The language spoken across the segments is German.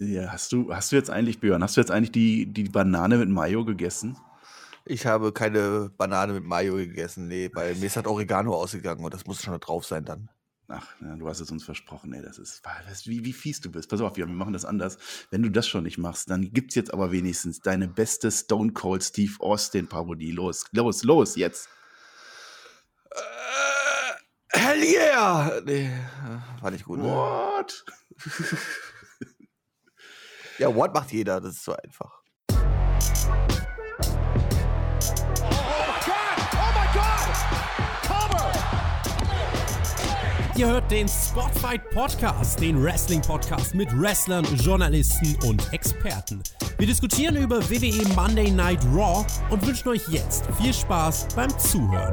Ja, hast du, hast du jetzt eigentlich, Björn, hast du jetzt eigentlich die, die Banane mit Mayo gegessen? Ich habe keine Banane mit Mayo gegessen, nee, weil mir ist halt Oregano ausgegangen und das muss schon da drauf sein dann. Ach, ja, du hast es uns versprochen, ey, das ist, das, wie, wie fies du bist. Pass auf, wir machen das anders. Wenn du das schon nicht machst, dann gibt's jetzt aber wenigstens deine beste Stone Cold Steve Austin Parodie. Los, los, los, jetzt. Äh, hell yeah! Nee, war nicht gut. Ne? What? ja, what macht jeder, das ist so einfach. Ihr hört den Spotfight Podcast, den Wrestling Podcast mit Wrestlern, Journalisten und Experten. Wir diskutieren über WWE Monday Night Raw und wünschen euch jetzt viel Spaß beim Zuhören.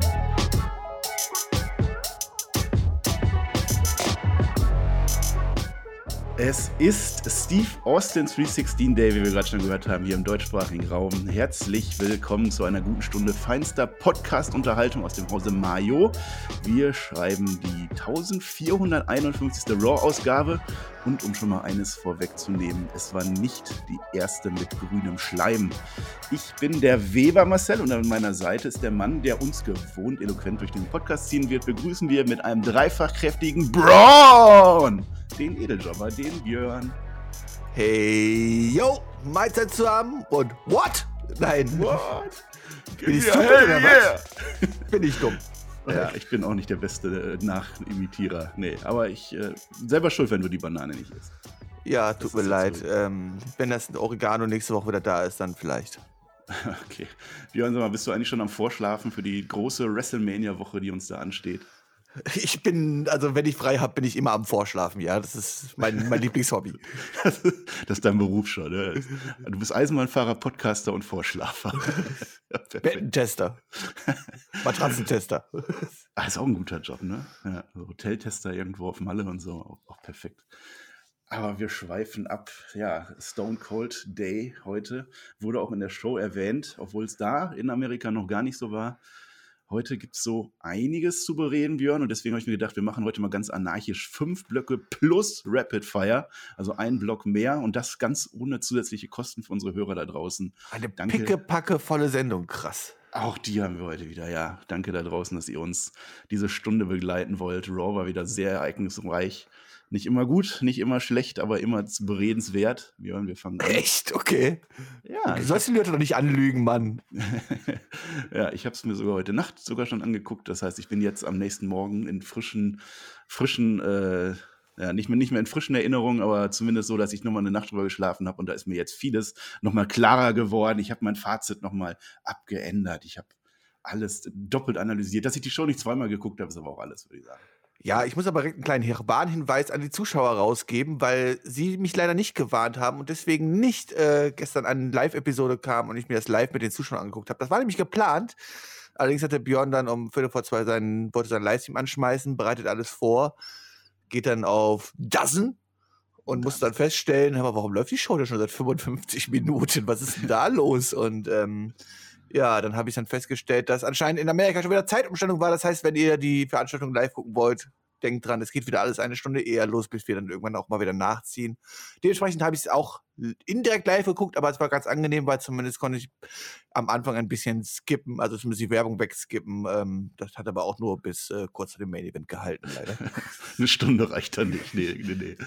Es ist Steve Austin 316 Day, wie wir gerade schon gehört haben, hier im deutschsprachigen Raum. Herzlich willkommen zu einer guten Stunde feinster Podcast-Unterhaltung aus dem Hause Mayo. Wir schreiben die 1451. Raw-Ausgabe und um schon mal eines vorwegzunehmen, es war nicht die erste mit grünem Schleim. Ich bin der Weber Marcel und an meiner Seite ist der Mann, der uns gewohnt eloquent durch den Podcast ziehen wird. Begrüßen wir mit einem dreifach kräftigen Braun! den Edeljobber, den Björn. Hey, yo, Mahlzeit zusammen und what? Nein. What? Bin ich dumm oder was? Bin ich dumm. Ja, ich bin auch nicht der beste äh, Nachimitierer. Nee, aber ich äh, selber schuld, wenn du die Banane nicht isst. Ja, tut mir leid. So. Ähm, wenn das Oregano nächste Woche wieder da ist, dann vielleicht. Okay. Björn, sag mal, bist du eigentlich schon am Vorschlafen für die große WrestleMania-Woche, die uns da ansteht? Ich bin, also wenn ich frei habe, bin ich immer am Vorschlafen, ja. Das ist mein, mein Lieblingshobby. das ist dein Beruf schon, ne? Du bist Eisenbahnfahrer, Podcaster und Vorschlafer. ja, Bettentester. Matratzentester. Ah, ist auch ein guter Job, ne? Ja, Hoteltester irgendwo auf Malle und so, auch, auch perfekt. Aber wir schweifen ab. Ja, Stone Cold Day heute wurde auch in der Show erwähnt, obwohl es da in Amerika noch gar nicht so war. Heute gibt es so einiges zu bereden, Björn, und deswegen habe ich mir gedacht, wir machen heute mal ganz anarchisch fünf Blöcke plus Rapid Fire, also ein Block mehr und das ganz ohne zusätzliche Kosten für unsere Hörer da draußen. Eine picke volle Sendung, krass. Auch die haben wir heute wieder, ja. Danke da draußen, dass ihr uns diese Stunde begleiten wollt. Raw war wieder sehr ereignisreich nicht immer gut, nicht immer schlecht, aber immer beredenswert. Wir, wir fangen an. Echt? Okay. Ja. Du sollst die Leute doch nicht anlügen, Mann. ja, ich habe es mir sogar heute Nacht sogar schon angeguckt. Das heißt, ich bin jetzt am nächsten Morgen in frischen, frischen, äh, ja, nicht mehr, nicht mehr in frischen Erinnerungen, aber zumindest so, dass ich nochmal eine Nacht drüber geschlafen habe und da ist mir jetzt vieles nochmal klarer geworden. Ich habe mein Fazit nochmal abgeändert. Ich habe alles doppelt analysiert. Dass ich die Show nicht zweimal geguckt habe, ist aber auch alles, würde ich sagen. Ja, ich muss aber direkt einen kleinen Warnhinweis an die Zuschauer rausgeben, weil sie mich leider nicht gewarnt haben und deswegen nicht äh, gestern eine Live-Episode kam und ich mir das live mit den Zuschauern angeguckt habe. Das war nämlich geplant. Allerdings hat der Björn dann um Viertel vor zwei seinen, wollte seinen Livestream anschmeißen, bereitet alles vor, geht dann auf Dozen und muss dann feststellen, aber warum läuft die Show denn schon seit 55 Minuten? Was ist denn da los? Und ähm, ja, dann habe ich dann festgestellt, dass anscheinend in Amerika schon wieder Zeitumstellung war. Das heißt, wenn ihr die Veranstaltung live gucken wollt, denkt dran, es geht wieder alles eine Stunde eher los, bis wir dann irgendwann auch mal wieder nachziehen. Dementsprechend habe ich es auch indirekt live geguckt, aber es war ganz angenehm, weil zumindest konnte ich am Anfang ein bisschen skippen, also zumindest die Werbung wegskippen. Ähm, das hat aber auch nur bis äh, kurz vor dem Main Event gehalten, leider. Eine Stunde reicht dann nicht. Nee, nee, nee.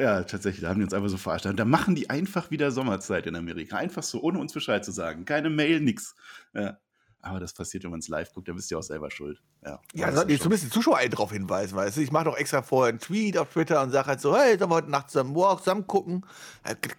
Ja, tatsächlich, da haben die uns einfach so verarscht. Da machen die einfach wieder Sommerzeit in Amerika. Einfach so, ohne uns Bescheid zu sagen. Keine Mail, nix. Ja. Aber das passiert, wenn man es live guckt, dann bist du auch selber schuld. Ja, ja sollten die zumindest die Zuschauer drauf hinweisen, weißt du? Ich mache doch extra vorher einen Tweet auf Twitter und sage halt so, hey, sollen wir heute Nacht zusammen, wow, zusammen gucken?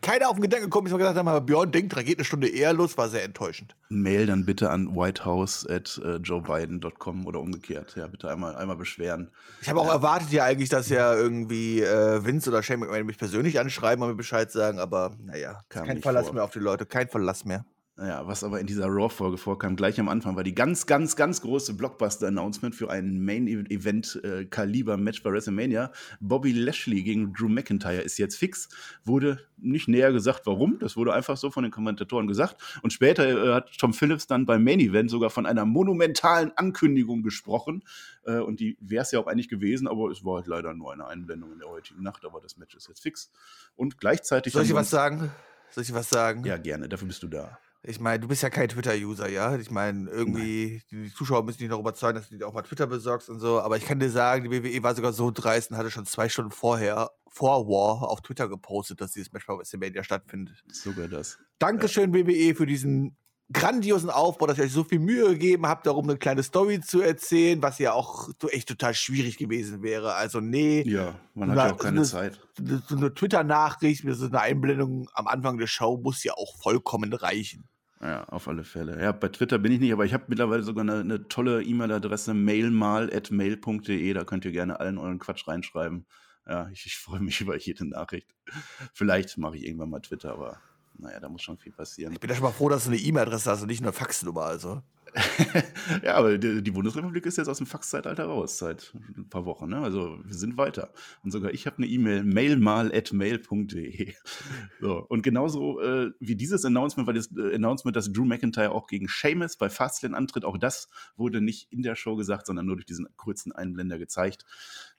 Keiner auf den Gedanken gekommen, ich habe gesagt, aber Björn denkt, da geht eine Stunde eher los, war sehr enttäuschend. Mail dann bitte an whitehouse.joebiden.com oder umgekehrt. Ja, bitte einmal, einmal beschweren. Ich habe auch ja. erwartet ja eigentlich, dass ja irgendwie äh, Vince oder Shane McMahon mich persönlich anschreiben und mir Bescheid sagen, aber naja, kein Verlass vor. mehr auf die Leute, kein Verlass mehr. Naja, was aber in dieser Raw-Folge vorkam, gleich am Anfang, war die ganz, ganz, ganz große Blockbuster-Announcement für ein Main-Event-Kaliber-Match bei WrestleMania. Bobby Lashley gegen Drew McIntyre ist jetzt fix. Wurde nicht näher gesagt, warum. Das wurde einfach so von den Kommentatoren gesagt. Und später äh, hat Tom Phillips dann beim Main-Event sogar von einer monumentalen Ankündigung gesprochen. Äh, und die wäre es ja auch eigentlich gewesen, aber es war halt leider nur eine Einblendung in der heutigen Nacht. Aber das Match ist jetzt fix. Und gleichzeitig. Soll ich was sagen? Soll ich was sagen? Ja, gerne. Dafür bist du da. Ich meine, du bist ja kein Twitter-User, ja? Ich meine, irgendwie, die Zuschauer müssen dich noch überzeugen, dass du dir auch mal Twitter besorgst und so. Aber ich kann dir sagen, die WWE war sogar so dreist und hatte schon zwei Stunden vorher, vor War, auf Twitter gepostet, dass dieses Match bei WrestleMania stattfindet. Sogar das. Dankeschön, WWE, für diesen grandiosen Aufbau, dass ihr euch so viel Mühe gegeben habt, darum eine kleine Story zu erzählen, was ja auch so echt total schwierig gewesen wäre. Also, nee. Ja, man hat ja auch keine eine, Zeit. So eine Twitter-Nachricht, so eine Einblendung am Anfang der Show muss ja auch vollkommen reichen. Ja, auf alle Fälle. Ja, bei Twitter bin ich nicht, aber ich habe mittlerweile sogar eine, eine tolle E-Mail-Adresse, mailmal.mail.de. Da könnt ihr gerne allen euren Quatsch reinschreiben. Ja, ich, ich freue mich über jede Nachricht. Vielleicht mache ich irgendwann mal Twitter, aber naja, da muss schon viel passieren. Ich bin ja schon mal froh, dass du eine E-Mail-Adresse hast und nicht eine Faxnummer, also. ja, aber die, die, Bundesrepublik ist jetzt aus dem Faxzeitalter raus seit ein paar Wochen. Ne? Also wir sind weiter. Und sogar ich habe eine E-Mail, mailmal.mail.de. So, und genauso äh, wie dieses Announcement war das äh, Announcement, dass Drew McIntyre auch gegen Seamus bei Fastlane antritt. Auch das wurde nicht in der Show gesagt, sondern nur durch diesen kurzen Einblender gezeigt.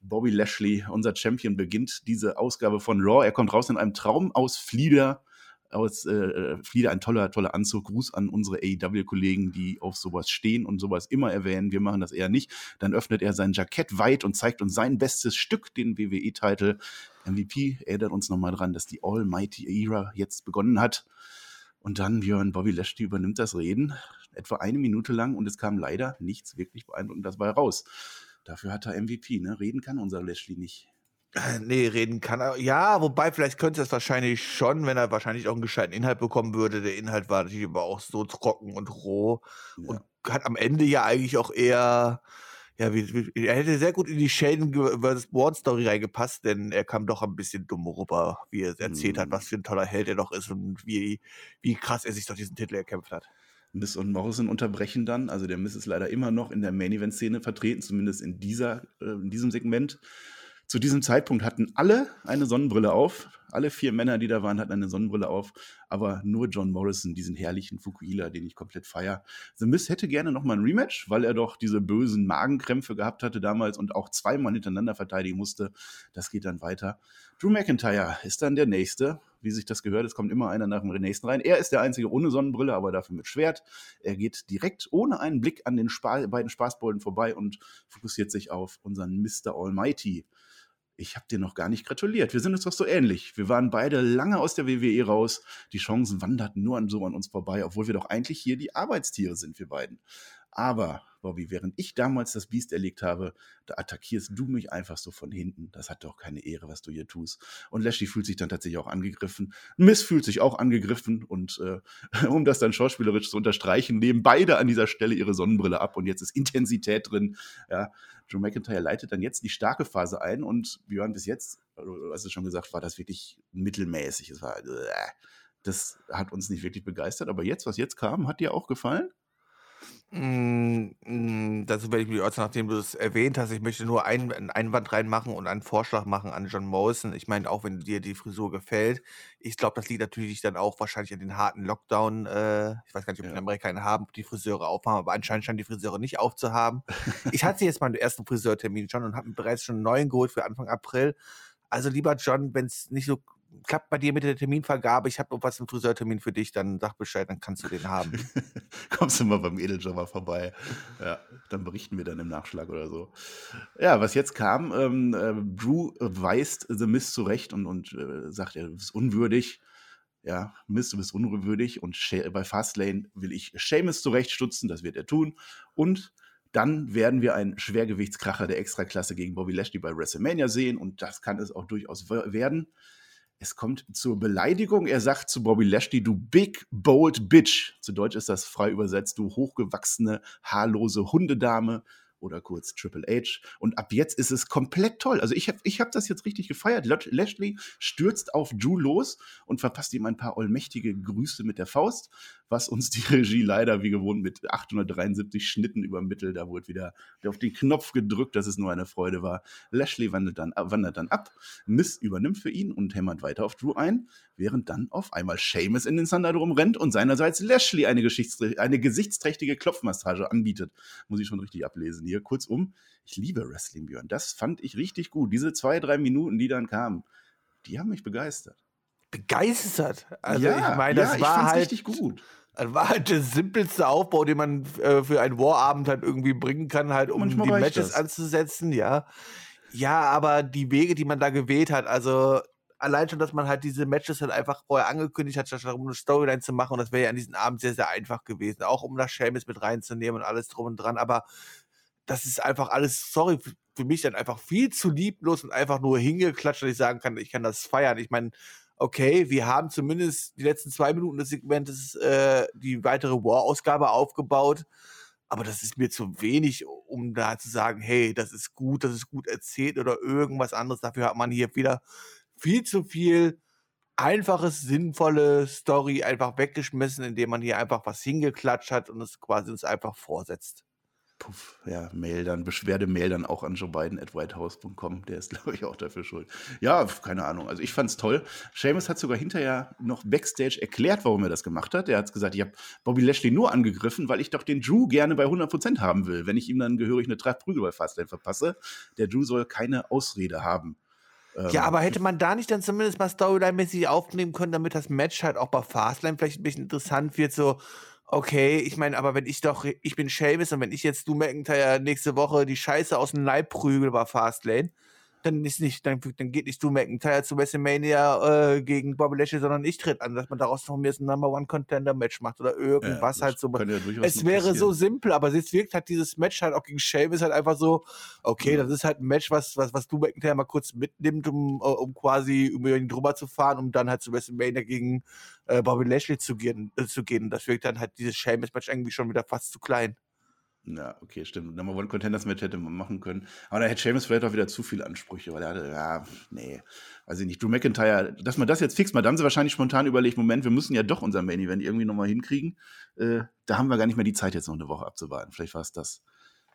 Bobby Lashley, unser Champion, beginnt diese Ausgabe von Raw. Er kommt raus in einem Traum aus Flieder aus äh, äh, Flieder ein toller, toller Anzug. Gruß an unsere AEW-Kollegen, die auf sowas stehen und sowas immer erwähnen. Wir machen das eher nicht. Dann öffnet er sein Jackett weit und zeigt uns sein bestes Stück, den WWE-Titel. MVP erinnert uns nochmal dran, dass die Almighty Era jetzt begonnen hat. Und dann Björn Bobby Lashley übernimmt das Reden, etwa eine Minute lang, und es kam leider nichts wirklich beeindruckendes dabei raus. Dafür hat er MVP, ne? Reden kann unser Lashley nicht. Äh, nee, reden kann er. Ja, wobei, vielleicht könnte er es wahrscheinlich schon, wenn er wahrscheinlich auch einen gescheiten Inhalt bekommen würde. Der Inhalt war natürlich aber auch so trocken und roh Ja. und hat am Ende ja eigentlich auch eher, ja, wie, wie, er hätte sehr gut in die Shaden vs. Bourne Story reingepasst, denn er kam doch ein bisschen dumm rüber, wie er es erzählt hat, Mhm. was für ein toller Held er doch ist und wie, wie krass er sich doch diesen Titel erkämpft hat. Miss und Morrison unterbrechen dann. Also der Miss ist leider immer noch in der Main-Event-Szene vertreten, zumindest in, dieser, äh, in diesem Segment. Zu diesem Zeitpunkt hatten alle eine Sonnenbrille auf. Alle vier Männer, die da waren, hatten eine Sonnenbrille auf. Aber nur John Morrison, diesen herrlichen Fukuhila, den ich komplett feier. The Miss hätte gerne nochmal ein Rematch, weil er doch diese bösen Magenkrämpfe gehabt hatte damals und auch zweimal hintereinander verteidigen musste. Das geht dann weiter. Drew McIntyre ist dann der Nächste. Wie sich das gehört, es kommt immer einer nach dem nächsten rein. Er ist der Einzige ohne Sonnenbrille, aber dafür mit Schwert. Er geht direkt ohne einen Blick an den Spa beiden Spaßbolden vorbei und fokussiert sich auf unseren Mr. Almighty. Ich habe dir noch gar nicht gratuliert. Wir sind uns doch so ähnlich. Wir waren beide lange aus der WWE raus. Die Chancen wanderten nur an so an uns vorbei, obwohl wir doch eigentlich hier die Arbeitstiere sind, wir beiden. Aber, Bobby, während ich damals das Biest erlegt habe, da attackierst du mich einfach so von hinten. Das hat doch keine Ehre, was du hier tust. Und Lashley fühlt sich dann tatsächlich auch angegriffen. Miss fühlt sich auch angegriffen. Und äh, um das dann schauspielerisch zu unterstreichen, nehmen beide an dieser Stelle ihre Sonnenbrille ab und jetzt ist Intensität drin. Ja, Drew McIntyre leitet dann jetzt die starke Phase ein und Björn bis jetzt, du hast es schon gesagt, war das wirklich mittelmäßig. Es war, äh, das hat uns nicht wirklich begeistert. Aber jetzt, was jetzt kam, hat dir auch gefallen? Mm, mm, dazu werde ich mich äußern, nachdem du es erwähnt hast. Ich möchte nur ein, einen Einwand reinmachen und einen Vorschlag machen an John Morrison. Ich meine, auch wenn dir die Frisur gefällt, ich glaube, das liegt natürlich dann auch wahrscheinlich an den harten Lockdown. Äh, ich weiß gar nicht, ob wir Ja. in Amerika einen haben, ob die Friseure aufhaben, aber anscheinend scheinen die Friseure nicht aufzuhaben. ich hatte jetzt meinen ersten Friseurtermin schon und habe mir bereits schon einen neuen geholt für Anfang April. Also lieber John, wenn es nicht so klappt bei dir mit der Terminvergabe, ich habe noch was im Friseurtermin für dich, dann sag Bescheid, dann kannst du den haben. Kommst du mal beim Edeljobber vorbei. Ja, dann berichten wir dann im Nachschlag oder so. Ja, was jetzt kam, ähm, äh, Drew weist The Miz zurecht und, und äh, sagt, er ist unwürdig. Ja, Miz, du bist unwürdig. Und bei Fastlane will ich Seamus zurechtstutzen, das wird er tun. Und dann werden wir einen Schwergewichtskracher der Extraklasse gegen Bobby Lashley bei WrestleMania sehen. Und das kann es auch durchaus wer- werden. Es kommt zur Beleidigung. Er sagt zu Bobby Lashley, du big, bold bitch. Zu Deutsch ist das frei übersetzt, du hochgewachsene, haarlose Hundedame. Oder kurz Triple H. Und ab jetzt ist es komplett toll. Also ich habe ich hab das jetzt richtig gefeiert. Lashley stürzt auf Drew los und verpasst ihm ein paar allmächtige Grüße mit der Faust, was uns die Regie leider wie gewohnt mit 873 Schnitten übermittelt. Da wurde wieder auf den Knopf gedrückt, dass es nur eine Freude war. Lashley wandert dann, wandert dann ab, Miss übernimmt für ihn und hämmert weiter auf Drew ein, während dann auf einmal Seamus in den Thunderdome rennt und seinerseits Lashley eine, eine gesichtsträchtige Klopfmassage anbietet. Muss ich schon richtig ablesen hier. Kurzum, ich liebe Wrestling, Björn. Das fand ich richtig gut. Diese zwei, drei Minuten, die dann kamen, die haben mich begeistert. Begeistert? Also ja, ich meine, das ja, war halt richtig gut. Das war halt der simpelste Aufbau, den man äh, für einen Warabend halt irgendwie bringen kann, halt um Manchmal die Matches anzusetzen, ja. Ja, aber die Wege, die man da gewählt hat, also allein schon, dass man halt diese Matches halt einfach vorher angekündigt hat, statt um eine Storyline zu machen. Und das wäre ja an diesem Abend sehr, sehr einfach gewesen. Auch um das Seamus mit reinzunehmen und alles drum und dran. Aber das ist einfach alles, sorry, für mich dann einfach viel zu lieblos und einfach nur hingeklatscht, dass ich sagen kann, ich kann das feiern. Ich meine, okay, wir haben zumindest die letzten zwei Minuten des Segmentes äh, die weitere War-Ausgabe aufgebaut. Aber das ist mir zu wenig, um da zu sagen, hey, das ist gut, das ist gut erzählt oder irgendwas anderes. Dafür hat man hier wieder viel zu viel einfaches, sinnvolle Story einfach weggeschmissen, indem man hier einfach was hingeklatscht hat und es quasi uns einfach vorsetzt. Puff, ja, Mail dann, Beschwerde-Mail dann auch an Joe Biden at whitehouse.com. Der ist, glaube ich, auch dafür schuld. Ja, keine Ahnung. Also ich fand's toll. Seamus hat sogar hinterher noch Backstage erklärt, warum er das gemacht hat. Er hat gesagt, ich habe Bobby Lashley nur angegriffen, weil ich doch den Drew gerne bei 100% haben will. Wenn ich ihm dann gehörig eine Tragprügel bei Fastlane verpasse, der Drew soll keine Ausrede haben. Ähm, ja, aber hätte man da nicht dann zumindest mal Storyline-mäßig aufnehmen können, damit das Match halt auch bei Fastlane vielleicht ein bisschen interessant wird, so, okay, ich meine, aber wenn ich doch, ich bin Seamus und wenn ich jetzt du McIntyre nächste Woche die Scheiße aus dem Leib prügel bei Fastlane, dann ist nicht, dann, dann geht nicht du McIntyre zu WrestleMania äh, gegen Bobby Lashley, sondern ich tritt an, dass man daraus noch mir ein Number One Contender Match macht oder irgendwas ja, halt so. Ja es wäre passieren. so simpel, aber jetzt wirkt halt dieses Match halt auch gegen Sheamus halt einfach so, okay, ja. das ist halt ein Match, was, was, was du McIntyre mal kurz mitnimmt, um, äh, um quasi über ihn drüber zu fahren, um dann halt zu WrestleMania gegen äh, Bobby Lashley zu gehen, äh, zu gehen. Das wirkt dann halt dieses Sheamus-Match irgendwie schon wieder fast zu klein. Ja, okay, stimmt. Number One Contenders Match hätte man machen können. Aber da hätte Seamus vielleicht auch wieder zu viele Ansprüche, weil er hatte, ja, nee, weiß ich nicht. Drew McIntyre, dass man das jetzt fixt, mal, da haben sie wahrscheinlich spontan überlegt, Moment, wir müssen ja doch unser Main Event irgendwie nochmal hinkriegen. Äh, da haben wir gar nicht mehr die Zeit, jetzt noch eine Woche abzuwarten. Vielleicht war es das.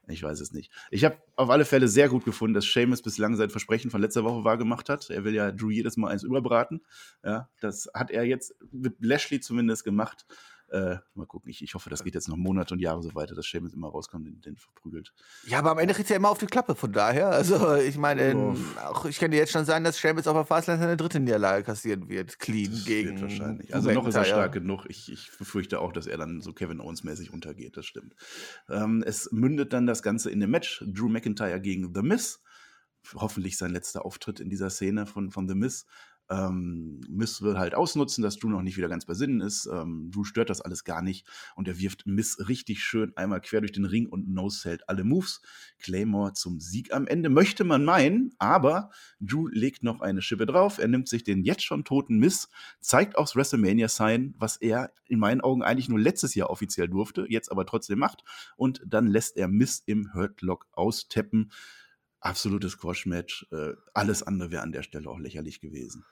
Ich weiß es nicht. Ich habe auf alle Fälle sehr gut gefunden, dass Seamus bislang sein Versprechen von letzter Woche wahrgemacht hat. Er will ja Drew jedes Mal eins überbraten. Ja, das hat er jetzt mit Lashley zumindest gemacht. Äh, mal gucken, ich, ich hoffe, das geht jetzt noch Monate und Jahre so weiter, dass Sheamus immer rauskommt und den verprügelt. Ja, aber am Ende kriegt er immer auf die Klappe, von daher. Also, ich meine, oh. auch ich kann dir jetzt schon sagen, dass Sheamus auf der Fastline seine dritte Niederlage kassieren wird. Clean das gegen. wahrscheinlich. Also, noch ist er stark genug. Ich, ich befürchte auch, dass er dann so Kevin Owens-mäßig untergeht, das stimmt. Ähm, es mündet dann das Ganze in dem Match: Drew McIntyre gegen The Miz hoffentlich sein letzter Auftritt in dieser Szene von, von The Miz. Ähm, Miss will halt ausnutzen, dass Drew noch nicht wieder ganz bei Sinnen ist. Ähm, Drew stört das alles gar nicht und er wirft Miss richtig schön einmal quer durch den Ring und no-sellt alle Moves. Claymore zum Sieg am Ende, möchte man meinen, aber Drew legt noch eine Schippe drauf. Er nimmt sich den jetzt schon toten Miss, zeigt aufs WrestleMania-Sign, was er in meinen Augen eigentlich nur letztes Jahr offiziell durfte, jetzt aber trotzdem macht und dann lässt er Miss im Hurtlock austeppen absolutes Squash-Match. Äh, alles andere wäre an der Stelle auch lächerlich gewesen.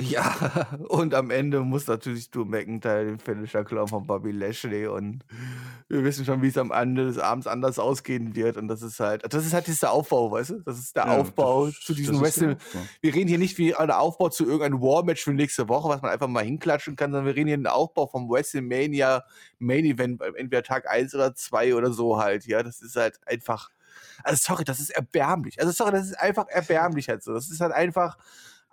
Ja, und am Ende muss natürlich Drew McIntyre den Finisher klauen von Bobby Lashley und wir wissen schon, wie es am Ende des Abends anders ausgehen wird und das ist halt, das ist halt dieser Aufbau, weißt du? Das ist der ja, Aufbau das, zu diesem Wrestling. Wir reden hier nicht wie ein Aufbau zu irgendeinem War-Match für nächste Woche, was man einfach mal hinklatschen kann, sondern wir reden hier einen Aufbau vom WrestleMania Main Event, entweder Tag 1 oder 2 oder so halt, ja, das ist halt einfach, also sorry, das ist erbärmlich. Also sorry, das ist einfach erbärmlich halt so. Das ist halt einfach,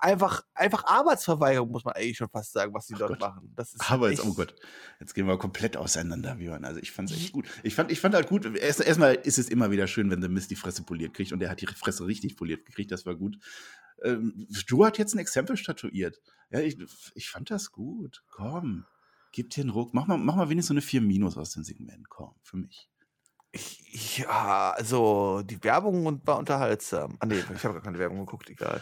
einfach, einfach Arbeitsverweigerung, muss man eigentlich schon fast sagen, was sie dort Gott. machen. Das ist Aber jetzt, oh Gott, jetzt gehen wir komplett auseinander, Björn. Also ich fand es echt gut. Ich fand, ich fand halt gut, erstmal erst ist es immer wieder schön, wenn der Mist die Fresse poliert kriegt und er hat die Fresse richtig poliert gekriegt, das war gut. Ähm, du hast jetzt ein Exempel statuiert. Ja, ich, ich fand das gut. Komm, gib dir einen Ruck. Mach mal, mach mal wenigstens so eine 4 Minus aus dem Segment. Komm, für mich. Ja, also die Werbung war unterhaltsam. Ah nee, ich habe gar keine Werbung geguckt, egal.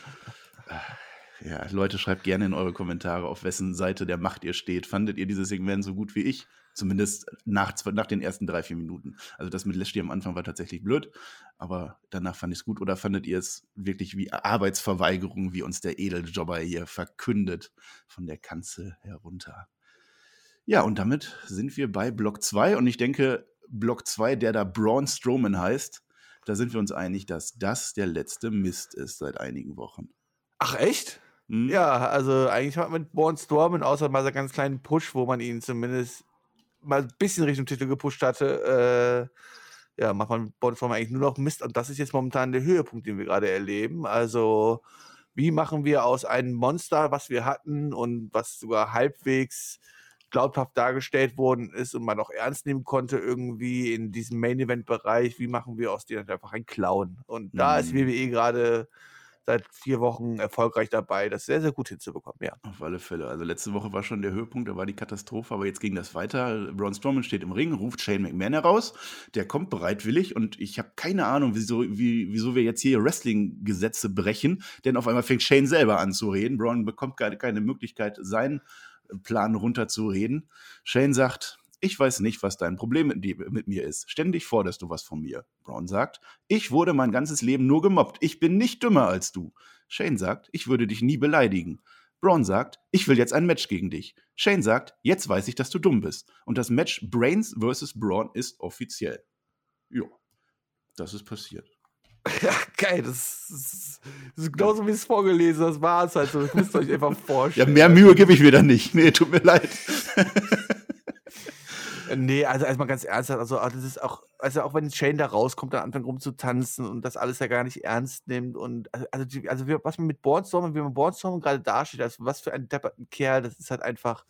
Ja, Leute, schreibt gerne in eure Kommentare, auf wessen Seite der Macht ihr steht. Fandet ihr dieses Segment so gut wie ich? Zumindest nach, nach den ersten drei, vier Minuten. Also das mit Lashley am Anfang war tatsächlich blöd, aber danach fand ich es gut. Oder fandet ihr es wirklich wie Arbeitsverweigerung, wie uns der Edeljobber hier verkündet, von der Kanzel herunter? Ja, und damit sind wir bei Block 2 und ich denke, Block 2, der da Braun Strowman heißt, da sind wir uns einig, dass das der letzte Mist ist seit einigen Wochen. Ach, echt? Hm? Ja, also eigentlich hat man mit Born Stormen, außer mal so einen ganz kleinen Push, wo man ihn zumindest mal ein bisschen Richtung Titel gepusht hatte, äh, ja, macht man Born Stormen eigentlich nur noch Mist und das ist jetzt momentan der Höhepunkt, den wir gerade erleben. Also, wie machen wir aus einem Monster, was wir hatten und was sogar halbwegs glaubhaft dargestellt worden ist und man auch ernst nehmen konnte irgendwie in diesem Main-Event-Bereich, wie machen wir aus denen einfach einen Clown? Und da Mhm. ist WWE gerade seit vier Wochen erfolgreich dabei, das sehr, sehr gut hinzubekommen, ja. Auf alle Fälle. Also letzte Woche war schon der Höhepunkt, da war die Katastrophe, aber jetzt ging das weiter. Braun Strowman steht im Ring, ruft Shane McMahon heraus, der kommt bereitwillig und ich habe keine Ahnung, wieso, wie, wieso wir jetzt hier Wrestling-Gesetze brechen, denn auf einmal fängt Shane selber an zu reden. Braun bekommt keine Möglichkeit, seinen Plan runterzureden. Shane sagt, ich weiß nicht, was dein Problem mit, mit mir ist. Ständig forderst du was von mir. Braun sagt, ich wurde mein ganzes Leben nur gemobbt. Ich bin nicht dümmer als du. Shane sagt, ich würde dich nie beleidigen. Braun sagt, ich will jetzt ein Match gegen dich. Shane sagt, jetzt weiß ich, dass du dumm bist. Und das Match Brains vs. Braun ist offiziell. Jo, das ist passiert. Ja, geil, das ist, das ist genauso wie es vorgelesen das war es halt so. Das müsst ihr euch einfach Ja, vorstellen. mehr Mühe gebe ich mir da nicht. Nee, tut mir leid. Nee, also erstmal ganz ernsthaft, also ah, das ist auch, also auch wenn Shane da rauskommt, dann anfängt rumzutanzen und das alles ja gar nicht ernst nimmt und also, also, die, also was man mit Bornstorm, wie man Bornstorm gerade dasteht, also was für ein depperten Kerl, das ist halt einfach,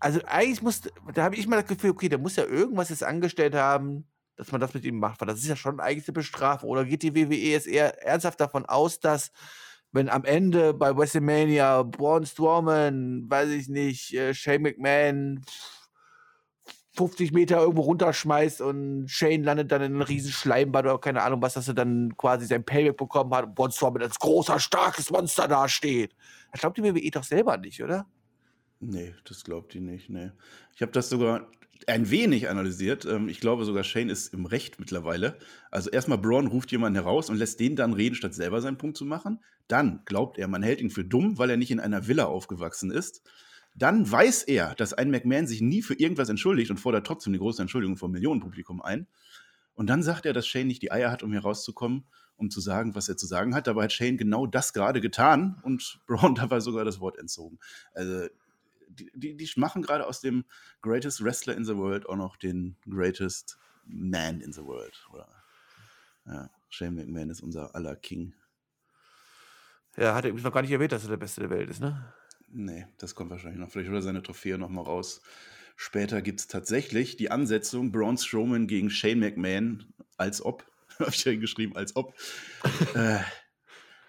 also eigentlich muss, da habe ich mal das Gefühl, okay, der muss ja irgendwas jetzt angestellt haben, dass man das mit ihm macht, weil das ist ja schon eigentlich eine Bestrafung. Oder geht die WWE jetzt eher ernsthaft davon aus, dass wenn am Ende bei WrestleMania Braun Strowman, weiß ich nicht, äh, Shane McMahon 50 Meter irgendwo runterschmeißt und Shane landet dann in einem riesen Schleimbad oder keine Ahnung was, dass er dann quasi sein Payback bekommen hat und Strowman als großer, starkes Monster dasteht. Das glaubt die WWE doch selber nicht, oder? Nee, das glaubt die nicht, nee. Ich habe das sogar ein wenig analysiert. Ähm, Ich glaube sogar, Shane ist im Recht mittlerweile. Also erstmal Braun ruft jemanden heraus und lässt den dann reden, statt selber seinen Punkt zu machen. Dann glaubt er, man hält ihn für dumm, weil er nicht in einer Villa aufgewachsen ist. Dann weiß er, dass ein McMahon sich nie für irgendwas entschuldigt und fordert trotzdem die große Entschuldigung vom Millionenpublikum ein. Und dann sagt er, dass Shane nicht die Eier hat, um hier rauszukommen, um zu sagen, was er zu sagen hat. Dabei hat Shane genau das gerade getan und Braun dabei sogar das Wort entzogen. Also die, die, die machen gerade aus dem Greatest Wrestler in the World auch noch den Greatest Man in the World. Oder? Ja, Shane McMahon ist unser aller King. Ja, hat er übrigens noch gar nicht erwähnt, dass er der Beste der Welt ist, ne? Nee, das kommt wahrscheinlich noch. Vielleicht holt er seine Trophäe noch mal raus. Später gibt es tatsächlich die Ansetzung Braun Strowman gegen Shane McMahon, als ob. Habe ich ja geschrieben, als ob. äh,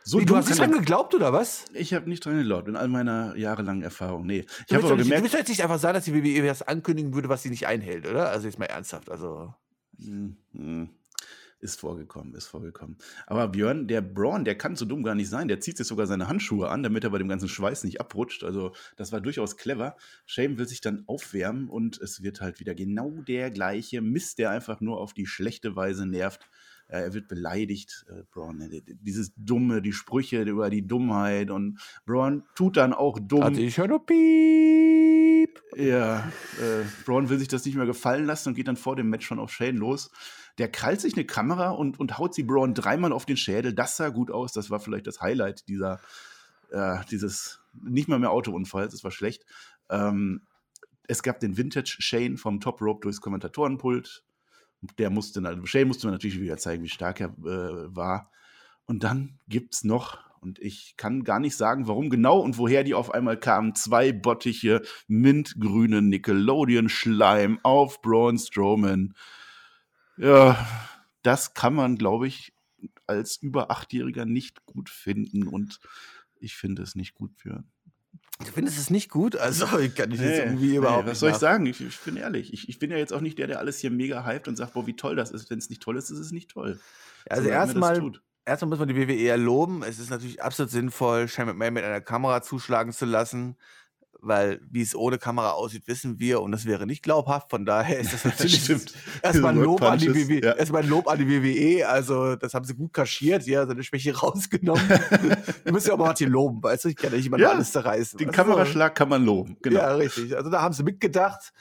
so Wie, du hast nicht dran geglaubt, oder was? Ich habe nicht dran geglaubt, in all meiner jahrelangen Erfahrung. Nee. Ich habe aber nicht, du gemerkt. willst jetzt nicht einfach sagen, dass die WWE was ankündigen würde, was sie nicht einhält, oder? Also jetzt mal ernsthaft. Also. Hm, hm. Ist vorgekommen, ist vorgekommen. Aber Björn, der Braun, der kann so dumm gar nicht sein. Der zieht sich sogar seine Handschuhe an, damit er bei dem ganzen Schweiß nicht abrutscht. Also, das war durchaus clever. Shane will sich dann aufwärmen und es wird halt wieder genau der gleiche Mist, der einfach nur auf die schlechte Weise nervt. Äh, Er wird beleidigt, äh, Braun. äh, Dieses Dumme, die Sprüche über die Dummheit und Braun tut dann auch dumm. Also ich höre nur Piep. Ja, äh, Braun will sich das nicht mehr gefallen lassen und geht dann vor dem Match schon auf Shane los. Der krallt sich eine Kamera und, und haut sie Braun dreimal auf den Schädel. Das sah gut aus. Das war vielleicht das Highlight dieser, äh, dieses nicht mal mehr Autounfalls. Das war schlecht. Ähm, es gab den Vintage Shane vom Top Rope durchs Kommentatorenpult. Der musste, Shane musste natürlich wieder zeigen, wie stark er äh, war. Und dann gibt's noch, und ich kann gar nicht sagen, warum genau und woher die auf einmal kamen, zwei bottige, mintgrüne Nickelodeon-Schleim auf Braun Strowman. Ja, das kann man, glaube ich, als über Achtjähriger nicht gut finden. Und ich finde es nicht gut für. Du findest es nicht gut? Also ich kann dich jetzt Nee, irgendwie nee, überhaupt was nicht soll ich sagen? Ich, ich bin ehrlich. Ich, ich bin ja jetzt auch nicht der, der alles hier mega hypt und sagt, boah, wie toll das ist. Wenn es nicht toll ist, ist es nicht toll. Also So erstmal erstmal muss man die WWE ja loben. Es ist natürlich absolut sinnvoll, Shane McMahon mit einer Kamera zuschlagen zu lassen, weil wie es ohne Kamera aussieht, wissen wir und das wäre nicht glaubhaft. Von daher ist das natürlich erstmal ein, Lob an die WWE, ja. erstmal Lob an die WWE. Also, das haben sie gut kaschiert, ja, seine Schwäche rausgenommen. Wir müssen ja auch mal Martin loben, weißt du? Ich kann ja nicht immer nur Ja, alles zerreißen. Den du? Kameraschlag kann man loben. Genau. Ja, richtig. Also da haben sie mitgedacht.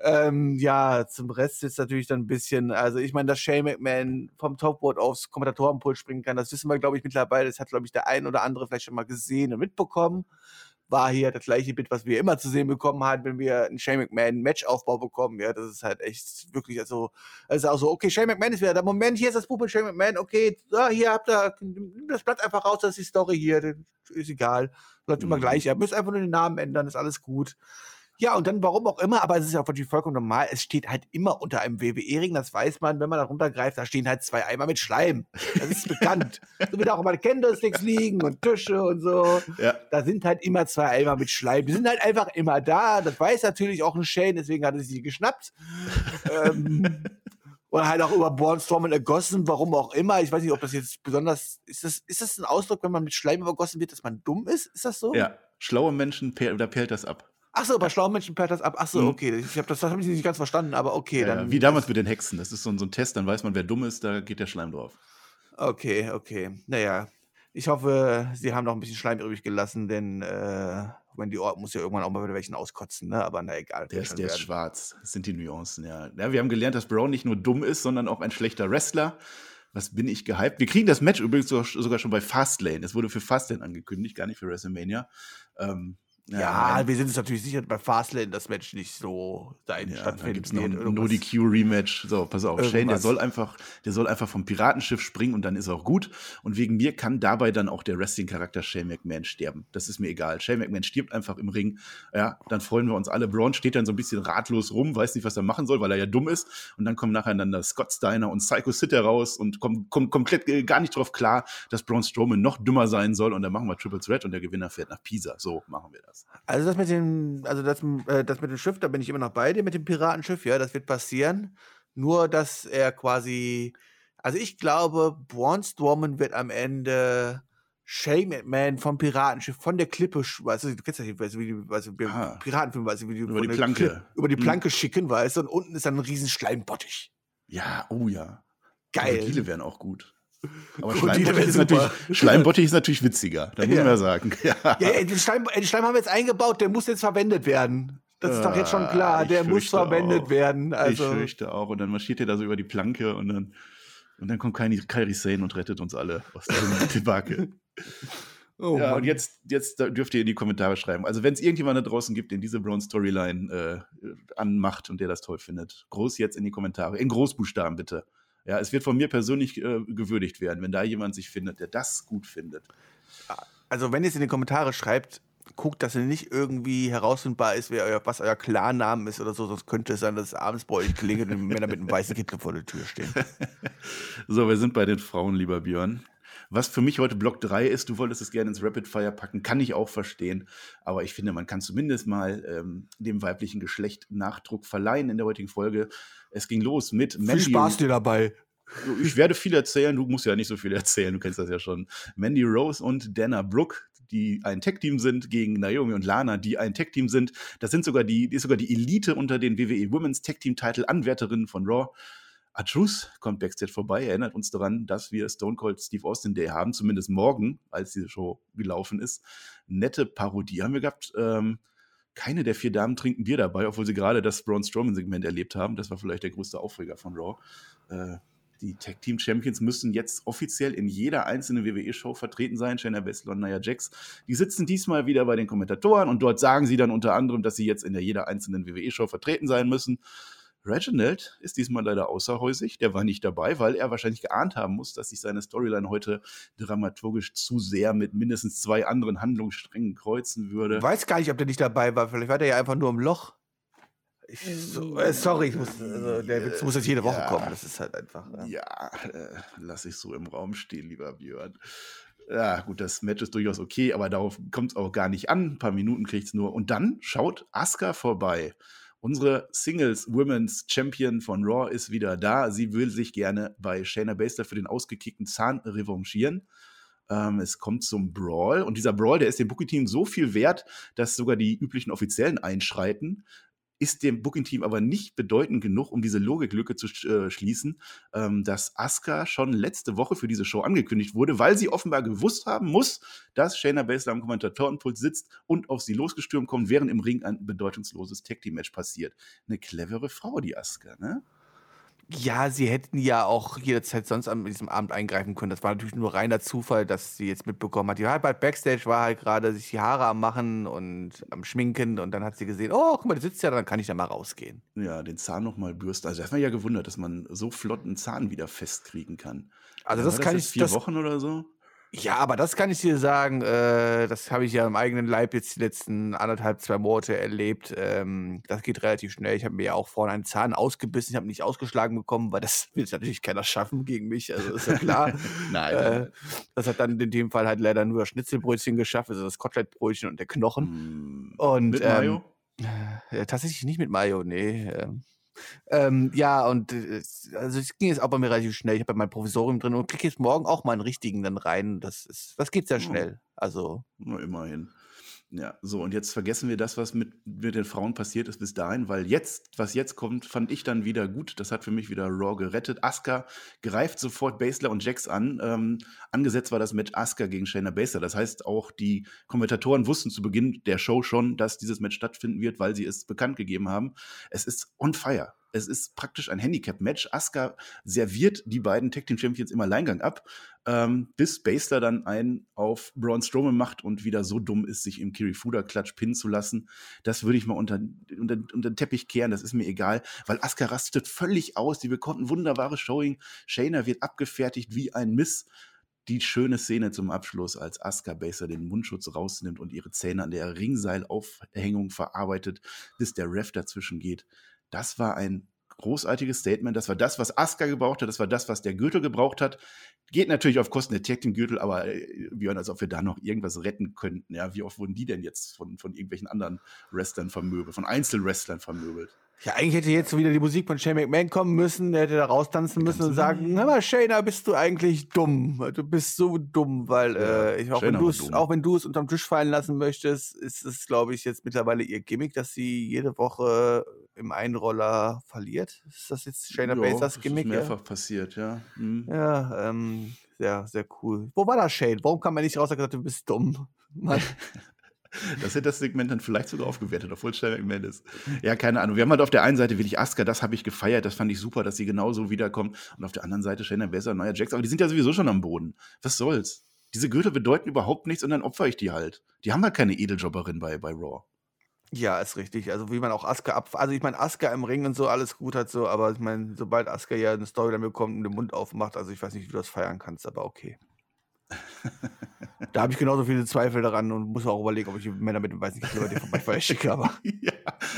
Ähm, ja, zum Rest ist natürlich dann ein bisschen, also ich meine, dass Shane McMahon vom Topboard aufs Kommentatorenpult springen kann, das wissen wir, glaube ich, mittlerweile. Das hat, glaube ich, der ein oder andere vielleicht schon mal gesehen und mitbekommen. War hier das gleiche Bild, was wir immer zu sehen bekommen haben, wenn wir einen Shane McMahon Matchaufbau bekommen. Ja, das ist halt echt wirklich, also, also auch so, okay, Shane McMahon ist wieder da. Moment, hier ist das Buch mit Shane McMahon, okay, so, hier habt ihr, nimm das Blatt einfach raus, das ist die Story hier, ist egal. Bleibt immer Mhm. gleich. Ihr müsst einfach nur den Namen ändern, ist alles gut. Ja, und dann warum auch immer, aber es ist ja natürlich vollkommen normal, es steht halt immer unter einem WWE-Ring, das weiß man, wenn man da runtergreift, da stehen halt zwei Eimer mit Schleim. Das ist bekannt. so wie da auch immer Candlesticks liegen und Tische und so. Ja. Da sind halt immer zwei Eimer mit Schleim. Die sind halt einfach immer da. Das weiß natürlich auch ein Shane, deswegen hat er sie geschnappt. ähm, und halt auch über Born Strowman ergossen, warum auch immer. Ich weiß nicht, ob das jetzt besonders, ist das, ist das ein Ausdruck, wenn man mit Schleim übergossen wird, dass man dumm ist? Ist das so? ja. Schlaue Menschen, per- da perlt das ab. Ach so, bei schlauen Menschen perlt das ab. Ach so, Mhm. okay. Ich hab das das habe ich nicht ganz verstanden, aber okay. Ja, dann, wie damals mit den Hexen. Das ist so ein, so ein Test, dann weiß man, wer dumm ist, da geht der Schleim drauf. Okay, okay. Naja, ich hoffe, Sie haben noch ein bisschen Schleim übrig gelassen, denn äh, Wendy Orton muss ja irgendwann auch mal wieder welchen auskotzen, ne? Aber na egal. Der ist, der ist schwarz. Das sind die Nuancen, ja. ja. Wir haben gelernt, dass Brown nicht nur dumm ist, sondern auch ein schlechter Wrestler. Was bin ich gehypt? Wir kriegen das Match übrigens so- sogar schon bei Fastlane. Es wurde für Fastlane angekündigt, gar nicht für WrestleMania. Ähm, Ja, wir sind uns natürlich sicher, bei Fastlane das Match nicht so sein Ja, da stattfinden gibt es noch ein Irgendwas- No DQ Rematch. So, pass auf, Shane, der Irgendwas. soll einfach, der soll einfach vom Piratenschiff springen und dann ist er auch gut. Und wegen mir kann dabei dann auch der Wrestling-Charakter Shane McMahon sterben. Das ist mir egal. Shane McMahon stirbt einfach im Ring. Ja, dann freuen wir uns alle. Braun steht dann so ein bisschen ratlos rum, weiß nicht, was er machen soll, weil er ja dumm ist. Und dann kommen nacheinander Scott Steiner und Psycho Sid heraus und kommen, kommen komplett äh, gar nicht drauf klar, dass Braun Strowman noch dümmer sein soll. Und dann machen wir Triple Threat und der Gewinner fährt nach Pisa. So machen wir das. Also das mit dem, also das, äh, das mit dem Schiff, da bin ich immer noch bei dir, mit dem Piratenschiff, ja, das wird passieren. Nur, dass er quasi, also ich glaube, Braun Strowman wird am Ende Shane McMahon vom Piratenschiff, von der Klippe, weißt du, du kennst ja die, weißt du, wie die, weißt du, Ah. Piratenfilm, weißt du, wie die Über die Planke. Klippe- über die Hm. Planke schicken, weißt du, und unten ist dann ein riesen Schleimbottich. Ja, oh ja. Geil. Krokodile wären auch gut. Aber Schleimbottich ist, natürlich, Schleimbottich ist natürlich witziger, da muss Ja. man ja sagen. Ja. Ja, den Schleim, den Schleim haben wir jetzt eingebaut, der muss jetzt verwendet werden. Das ist doch jetzt schon Ah, klar, ich der muss verwendet auch. werden. Also, Ich fürchte auch. Und dann marschiert er da so über die Planke und dann, und dann kommt Kairi, Kairi Sane und rettet uns alle aus dem Debakel. oh ja, Mann. und jetzt, jetzt dürft ihr in die Kommentare schreiben. Also, wenn es irgendjemand da draußen gibt, den diese Brown-Storyline äh, anmacht und der das toll findet, groß jetzt in die Kommentare. In Großbuchstaben bitte. Ja, es wird von mir persönlich äh, gewürdigt werden, wenn da jemand sich findet, der das gut findet. Also, wenn ihr es in die Kommentare schreibt, guckt, dass ihr nicht irgendwie herausfindbar ist, wer euer, was euer Klarnamen ist oder so, sonst könnte es sein, dass es abends bei euch klingelt und Männer mit einem weißen Kittel vor der Tür stehen. So, wir sind bei den Frauen, lieber Björn. Was für mich heute Block 3 ist, du wolltest es gerne ins Rapid Fire packen, kann ich auch verstehen. Aber ich finde, man kann zumindest mal ähm, dem weiblichen Geschlecht Nachdruck verleihen in der heutigen Folge. Es ging los mit Viel Spaß dir dabei. Ich werde viel erzählen, du musst ja nicht so viel erzählen, du kennst das ja schon. Mandy Rose und Dana Brooke, die ein Tech-Team sind, gegen Naomi und Lana, die ein Tech-Team sind. Das sind sogar die, die ist sogar die Elite unter den WWE Women's Tech-Team-Title-Anwärterinnen von Raw. Atrus kommt Backstage vorbei, erinnert uns daran, dass wir Stone Cold Steve Austin Day haben, zumindest morgen, als diese Show gelaufen ist. Nette Parodie haben wir gehabt. Ähm, keine der vier Damen trinken Bier dabei, obwohl sie gerade das Braun Strowman-Segment erlebt haben. Das war vielleicht der größte Aufreger von Raw. Äh, die Tag Team Champions müssen jetzt offiziell in jeder einzelnen WWE-Show vertreten sein. Shayna Baszler und Nia Jax. Die sitzen diesmal wieder bei den Kommentatoren und dort sagen sie dann unter anderem, dass sie jetzt in der jeder einzelnen WWE-Show vertreten sein müssen. Reginald ist diesmal leider außerhäusig. Der war nicht dabei, weil er wahrscheinlich geahnt haben muss, dass sich seine Storyline heute dramaturgisch zu sehr mit mindestens zwei anderen Handlungssträngen kreuzen würde. Ich weiß gar nicht, ob der nicht dabei war. Vielleicht war der ja einfach nur im Loch. Ich, so, äh, sorry, ich muss, also, der Witz muss jetzt jede Woche Ja. kommen. Das ist halt einfach. Ja. Ja, äh, lass ich so im Raum stehen, lieber Björn. Ja, gut, das Match ist durchaus okay, aber darauf kommt es auch gar nicht an. Ein paar Minuten kriegt es nur. Und dann schaut Asuka vorbei Unsere Singles Women's Champion von Raw ist wieder da. Sie will sich gerne bei Shayna Baszler für den ausgekickten Zahn revanchieren. Ähm, es kommt zum Brawl und dieser Brawl, der ist dem Booking-Team so viel wert, dass sogar die üblichen Offiziellen einschreiten ist dem Booking-Team aber nicht bedeutend genug, um diese Logiklücke zu äh, schließen, ähm, dass Asuka schon letzte Woche für diese Show angekündigt wurde, weil sie offenbar gewusst haben muss, dass Shayna Baszler am Kommentatorenpult sitzt und auf sie losgestürmt kommt, während im Ring ein bedeutungsloses Tag-Team-Match passiert. Eine clevere Frau, die Asuka, ne? Ja, sie hätten ja auch jederzeit sonst an diesem Abend eingreifen können. Das war natürlich nur reiner Zufall, dass sie jetzt mitbekommen hat. Die hat halt Backstage, war halt gerade sich die Haare am Machen und am Schminken und dann hat sie gesehen, oh, guck mal, der sitzt ja, dann kann ich da mal rausgehen. Ja, den Zahn nochmal bürsten. Also, das hat man ja gewundert, dass man so flott einen Zahn wieder festkriegen kann. Also, das, das kann ich. Vier das, Wochen oder so? Ja, aber das kann ich dir sagen, äh, das habe ich ja im eigenen Leib jetzt die letzten anderthalb, zwei Monate erlebt. Ähm, das geht relativ schnell. Ich habe mir ja auch vorne einen Zahn ausgebissen, ich habe nicht ausgeschlagen bekommen, weil das will natürlich keiner schaffen gegen mich, also ist ja klar. Nein. Äh, das hat dann in dem Fall halt leider nur das Schnitzelbrötchen geschafft, also das Kotelettbrötchen und der Knochen. Mm, und, mit Mayo? Ähm, äh, tatsächlich nicht mit Mayo, nee. Ähm, ähm, ja, und äh, also es ging jetzt auch bei mir relativ schnell. Ich habe ja mein Provisorium drin und kriege jetzt morgen auch meinen richtigen dann rein. Das ist, das geht sehr schnell. Also. Na, immerhin. Ja, so, und jetzt vergessen wir das, was mit, mit den Frauen passiert ist bis dahin, weil jetzt, was jetzt kommt, fand ich dann wieder gut. Das hat für mich wieder Raw gerettet. Asuka greift sofort Basler und Jax an. Ähm, angesetzt war das mit Asuka gegen Shayna Baszler. Das heißt, auch die Kommentatoren wussten zu Beginn der Show schon, dass dieses Match stattfinden wird, weil sie es bekannt gegeben haben. Es ist on fire. Es ist praktisch ein Handicap-Match. Asuka serviert die beiden Tag Team Champions im Alleingang ab, ähm, bis Basler dann einen auf Braun Strowman macht und wieder so dumm ist, sich im Kirifuda-Klatsch pinnen zu lassen. Das würde ich mal unter, unter, unter den Teppich kehren, das ist mir egal, weil Asuka rastet völlig aus. Die bekommt ein wunderbares Showing. Shayna wird abgefertigt wie ein Miss die schöne Szene zum Abschluss, als Asuka Baser den Mundschutz rausnimmt und ihre Zähne an der Ringseilaufhängung verarbeitet, bis der Ref dazwischen geht. Das war ein großartiges Statement. Das war das, was Asuka gebraucht hat. Das war das, was der Gürtel gebraucht hat. Geht natürlich auf Kosten der Tag Team Gürtel, aber äh, Björn, als ob wir da noch irgendwas retten könnten. Ja, wie oft wurden die denn jetzt von, von irgendwelchen anderen Wrestlern vermöbelt, von Einzelwrestlern vermöbelt? Ja, eigentlich hätte jetzt wieder die Musik von Shane McMahon kommen müssen, der hätte da raustanzen müssen und sagen, hör mal, Shayna, bist du eigentlich dumm? Du bist so dumm, weil ja, äh, auch, wenn auch, wenn du es unterm Tisch fallen lassen möchtest, ist es, glaube ich, jetzt mittlerweile ihr Gimmick, dass sie jede Woche im Einroller verliert. Ist das jetzt Shayna Baszlers Gimmick? Ist mehrfach ja? passiert, ja. Mhm. Ja, ähm, sehr, sehr cool. Wo war das Shane? Warum kam er nicht raus und gesagt, du bist dumm? Das hätte das Segment dann vielleicht sogar aufgewertet, obwohl es McMahon ist. Ja, keine Ahnung. Wir haben halt auf der einen Seite wirklich Asuka, das habe ich gefeiert, das fand ich super, dass sie genauso wiederkommt. Und auf der anderen Seite Shayna Besser, neuer Jax, aber die sind ja sowieso schon am Boden. Was soll's? Diese Gürtel bedeuten überhaupt nichts und dann opfer ich die halt. Die haben halt keine Edeljobberin bei, bei Raw. Ja, ist richtig. Also wie man auch Asuka ab. Also ich meine, Asuka im Ring und so, alles gut hat so, aber ich meine, sobald Asuka ja eine Story dann bekommt und den Mund aufmacht, also ich weiß nicht, wie du das feiern kannst, aber okay. da habe ich genauso viele Zweifel daran und muss auch überlegen, ob ich Männer mit dem weißen Kittel bei dir vorbei schicke. Aber. ja,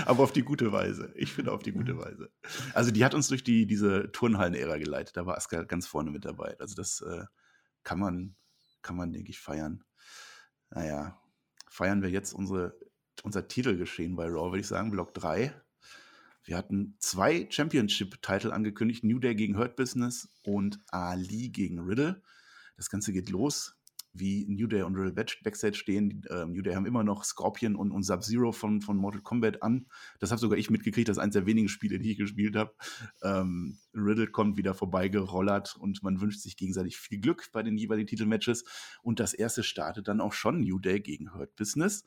aber auf die gute Weise. Ich finde auf die gute mhm. Weise. Also die hat uns durch die, diese Turnhallen-Ära geleitet. Da war Aska ganz vorne mit dabei. Also das äh, kann man, kann man, denke ich, feiern. Naja, feiern wir jetzt unsere, unser Titelgeschehen bei Raw, würde ich sagen, Block 3. Wir hatten zwei Championship-Titel angekündigt: New Day gegen Hurt Business und Ali gegen Riddle. Das Ganze geht los, wie New Day und Riddle Backstage stehen. Ähm, New Day haben immer noch Scorpion und, und Sub-Zero von, von Mortal Kombat an. Das habe sogar ich mitgekriegt, das ist eines der wenigen Spiele, die ich gespielt habe. Ähm, Riddle kommt wieder vorbeigerollert und man wünscht sich gegenseitig viel Glück bei den jeweiligen Titelmatches. Und das erste startet dann auch schon New Day gegen Hurt Business.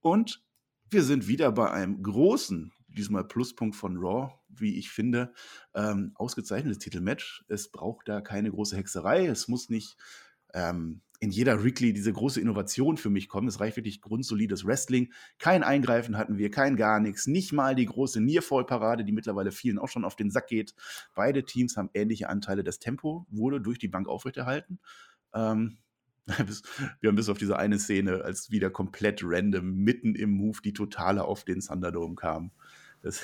Und wir sind wieder bei einem großen, diesmal Pluspunkt von Raw, wie ich finde, ähm, ausgezeichnetes Titelmatch. Es braucht da keine große Hexerei. Es muss nicht ähm, in jeder Weekly diese große Innovation für mich kommen. Es reicht wirklich grundsolides Wrestling. Kein Eingreifen hatten wir, kein gar nichts. Nicht mal die große Nearfall-Parade, die mittlerweile vielen auch schon auf den Sack geht. Beide Teams haben ähnliche Anteile. Das Tempo wurde durch die Bank aufrechterhalten. Ähm, wir haben bis auf diese eine Szene, als wieder komplett random mitten im Move die Totale auf den Thunderdome kam. Das,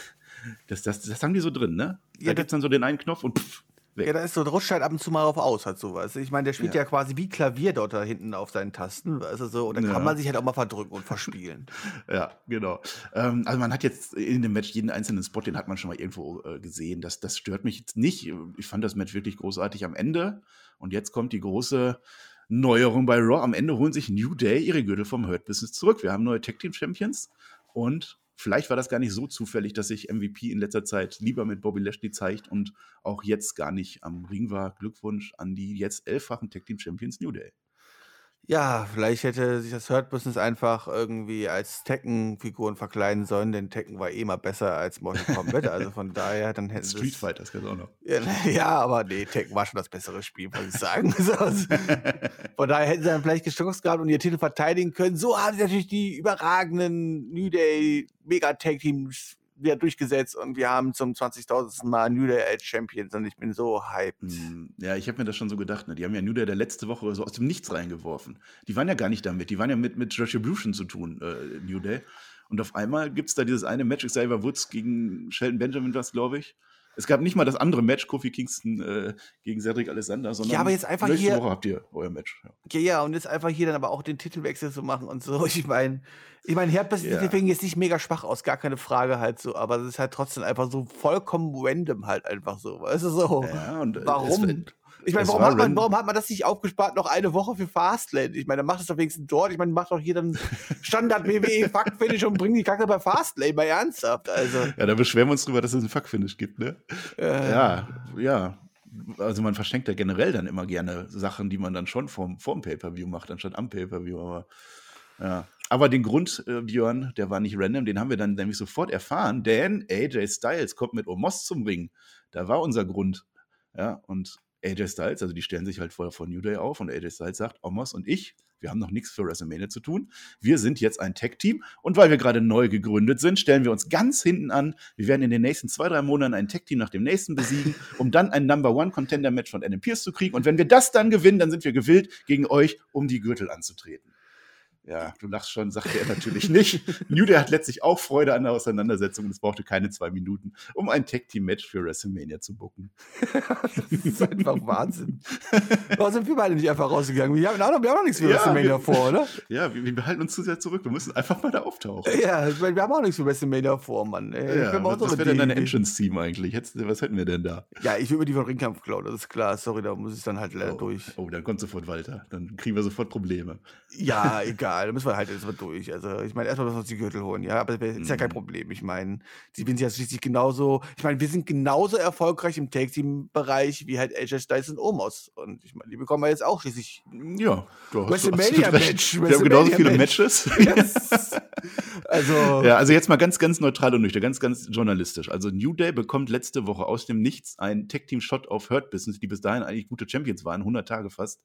das, das, das haben die so drin, ne? Da ja, gibt es dann so den einen Knopf und pff. weg. Ja, da ist so, rutscht halt ab und zu mal drauf aus, halt sowas. Ich meine, der spielt ja. ja. quasi wie Klavier dort da hinten auf seinen Tasten, also so, und dann ja. kann man sich halt auch mal verdrücken und verspielen. ja, genau. Ähm, also man hat jetzt in dem Match jeden einzelnen Spot, den hat man schon mal irgendwo äh, gesehen. Das, das stört mich jetzt nicht. Ich fand das Match wirklich großartig am Ende. Und jetzt kommt die große Neuerung bei Raw. Am Ende holen sich New Day ihre Gürtel vom Hurt Business zurück. Wir haben neue Tag Team Champions und vielleicht war das gar nicht so zufällig, dass sich MVP in letzter Zeit lieber mit Bobby Lashley zeigt und auch jetzt gar nicht am Ring war. Glückwunsch an die jetzt elffachen Tag Team Champions New Day. Ja, vielleicht hätte sich das Hurt Business einfach irgendwie als Tekken-Figuren verkleiden sollen, denn Tekken war eh mal besser als Mortal Kombat. Also von daher, dann hätten Street Fighter, das auch noch. Ja, ja, aber nee, Tekken war schon das bessere Spiel, muss ich sagen. von daher hätten sie dann vielleicht Chance gehabt und ihr Titel verteidigen können. So haben sie natürlich die überragenden New Day Mega Tag Teams wieder durchgesetzt und wir haben zum 20.000. Mal New Day als Champions und ich bin so hyped. Hm, ja, ich habe mir das schon so gedacht. Ne? Die haben ja New Day der letzte Woche so aus dem Nichts reingeworfen. Die waren ja gar nicht damit. Die waren ja mit, mit Retribution zu tun, äh, New Day. Und auf einmal gibt es da dieses eine Match, Xavier Woods gegen Sheldon Benjamin, was glaube ich. Es gab nicht mal das andere Match, Kofi Kingston äh, gegen Cedric Alexander, sondern ja, aber jetzt einfach nächste hier, Woche habt ihr euer Match. Ja. ja, und jetzt einfach hier dann aber auch den Titelwechsel zu machen und so. Ich meine, ich meine, Herbst ja. deswegen jetzt nicht mega schwach aus, gar keine Frage halt so, aber es ist halt trotzdem einfach so vollkommen random halt einfach so. Weißt du so? Ja, und äh, warum? Ich meine, warum hat, man, warum hat man das nicht aufgespart, noch eine Woche für Fastlane? Ich meine, dann macht es doch wenigstens dort. Ich meine, macht doch hier dann Standard WWE Fuck-Finish und bringt die Kacke bei Fastlane, mal ernsthaft. Also. Ja, da beschweren wir uns drüber, dass es einen Fuck-Finish gibt, ne? Äh. Ja, ja. Also man verschenkt ja generell dann immer gerne Sachen, die man dann schon vorm, vorm Pay-Per-View macht, anstatt am Pay-Per-View, aber ja. Aber den Grund, äh, Björn, der war nicht random, den haben wir dann nämlich sofort erfahren, denn AJ Styles kommt mit Omos zum Ring. Da war unser Grund. Ja, und AJ Styles, also die stellen sich halt vorher vor New Day auf und AJ Styles sagt, Omos und ich, wir haben noch nichts für WrestleMania zu tun. Wir sind jetzt ein Tech-Team und weil wir gerade neu gegründet sind, stellen wir uns ganz hinten an. Wir werden in den nächsten zwei, drei Monaten ein Tech-Team nach dem nächsten besiegen, um dann ein Number-One-Contender-Match von Adam Pierce zu kriegen. Und wenn wir das dann gewinnen, dann sind wir gewillt, gegen euch um die Gürtel anzutreten. Ja, du lachst schon, sagte er natürlich nicht. New Day hat letztlich auch Freude an der Auseinandersetzung und es brauchte keine zwei Minuten, um ein Tag-Team-Match für WrestleMania zu bucken. das ist einfach Wahnsinn. Warum sind wir beide nicht einfach rausgegangen? Wir haben auch noch, wir haben auch nichts für ja, WrestleMania wir, vor, oder? Ja, wir, wir, behalten uns zu sehr zurück. Wir müssen einfach mal da auftauchen. Ja, wir haben auch nichts für WrestleMania vor, Mann. Ey, ja, was, was wäre denn deine Entrance-Team eigentlich? was hätten wir denn da? Ja, ich würde mir die von Ringkampf klauen, das ist klar. Sorry, da muss ich dann halt leider oh, durch. Oh, dann kommt sofort Walter. Dann kriegen wir sofort Probleme. Ja, egal egal, da müssen wir halt jetzt mal durch. Also, ich meine, erstmal müssen wir uns die Gürtel holen, ja, aber das ist ja kein mhm. Problem. Ich meine, sie sind ja schließlich genauso, ich meine, wir sind genauso erfolgreich im Tag-Team-Bereich wie halt AJ Styles und Omos. Und ich meine, die bekommen wir jetzt auch schließlich. Ja, du hast WrestleMania-Match. Wir haben genauso viele Matches. Yes. also, ja, also jetzt mal ganz, ganz neutral und nüchtern, ganz, ganz journalistisch. Also, New Day bekommt letzte Woche aus dem Nichts ein Tag-Team-Shot auf Hurt Business, die bis dahin eigentlich gute Champions waren, 100 Tage fast.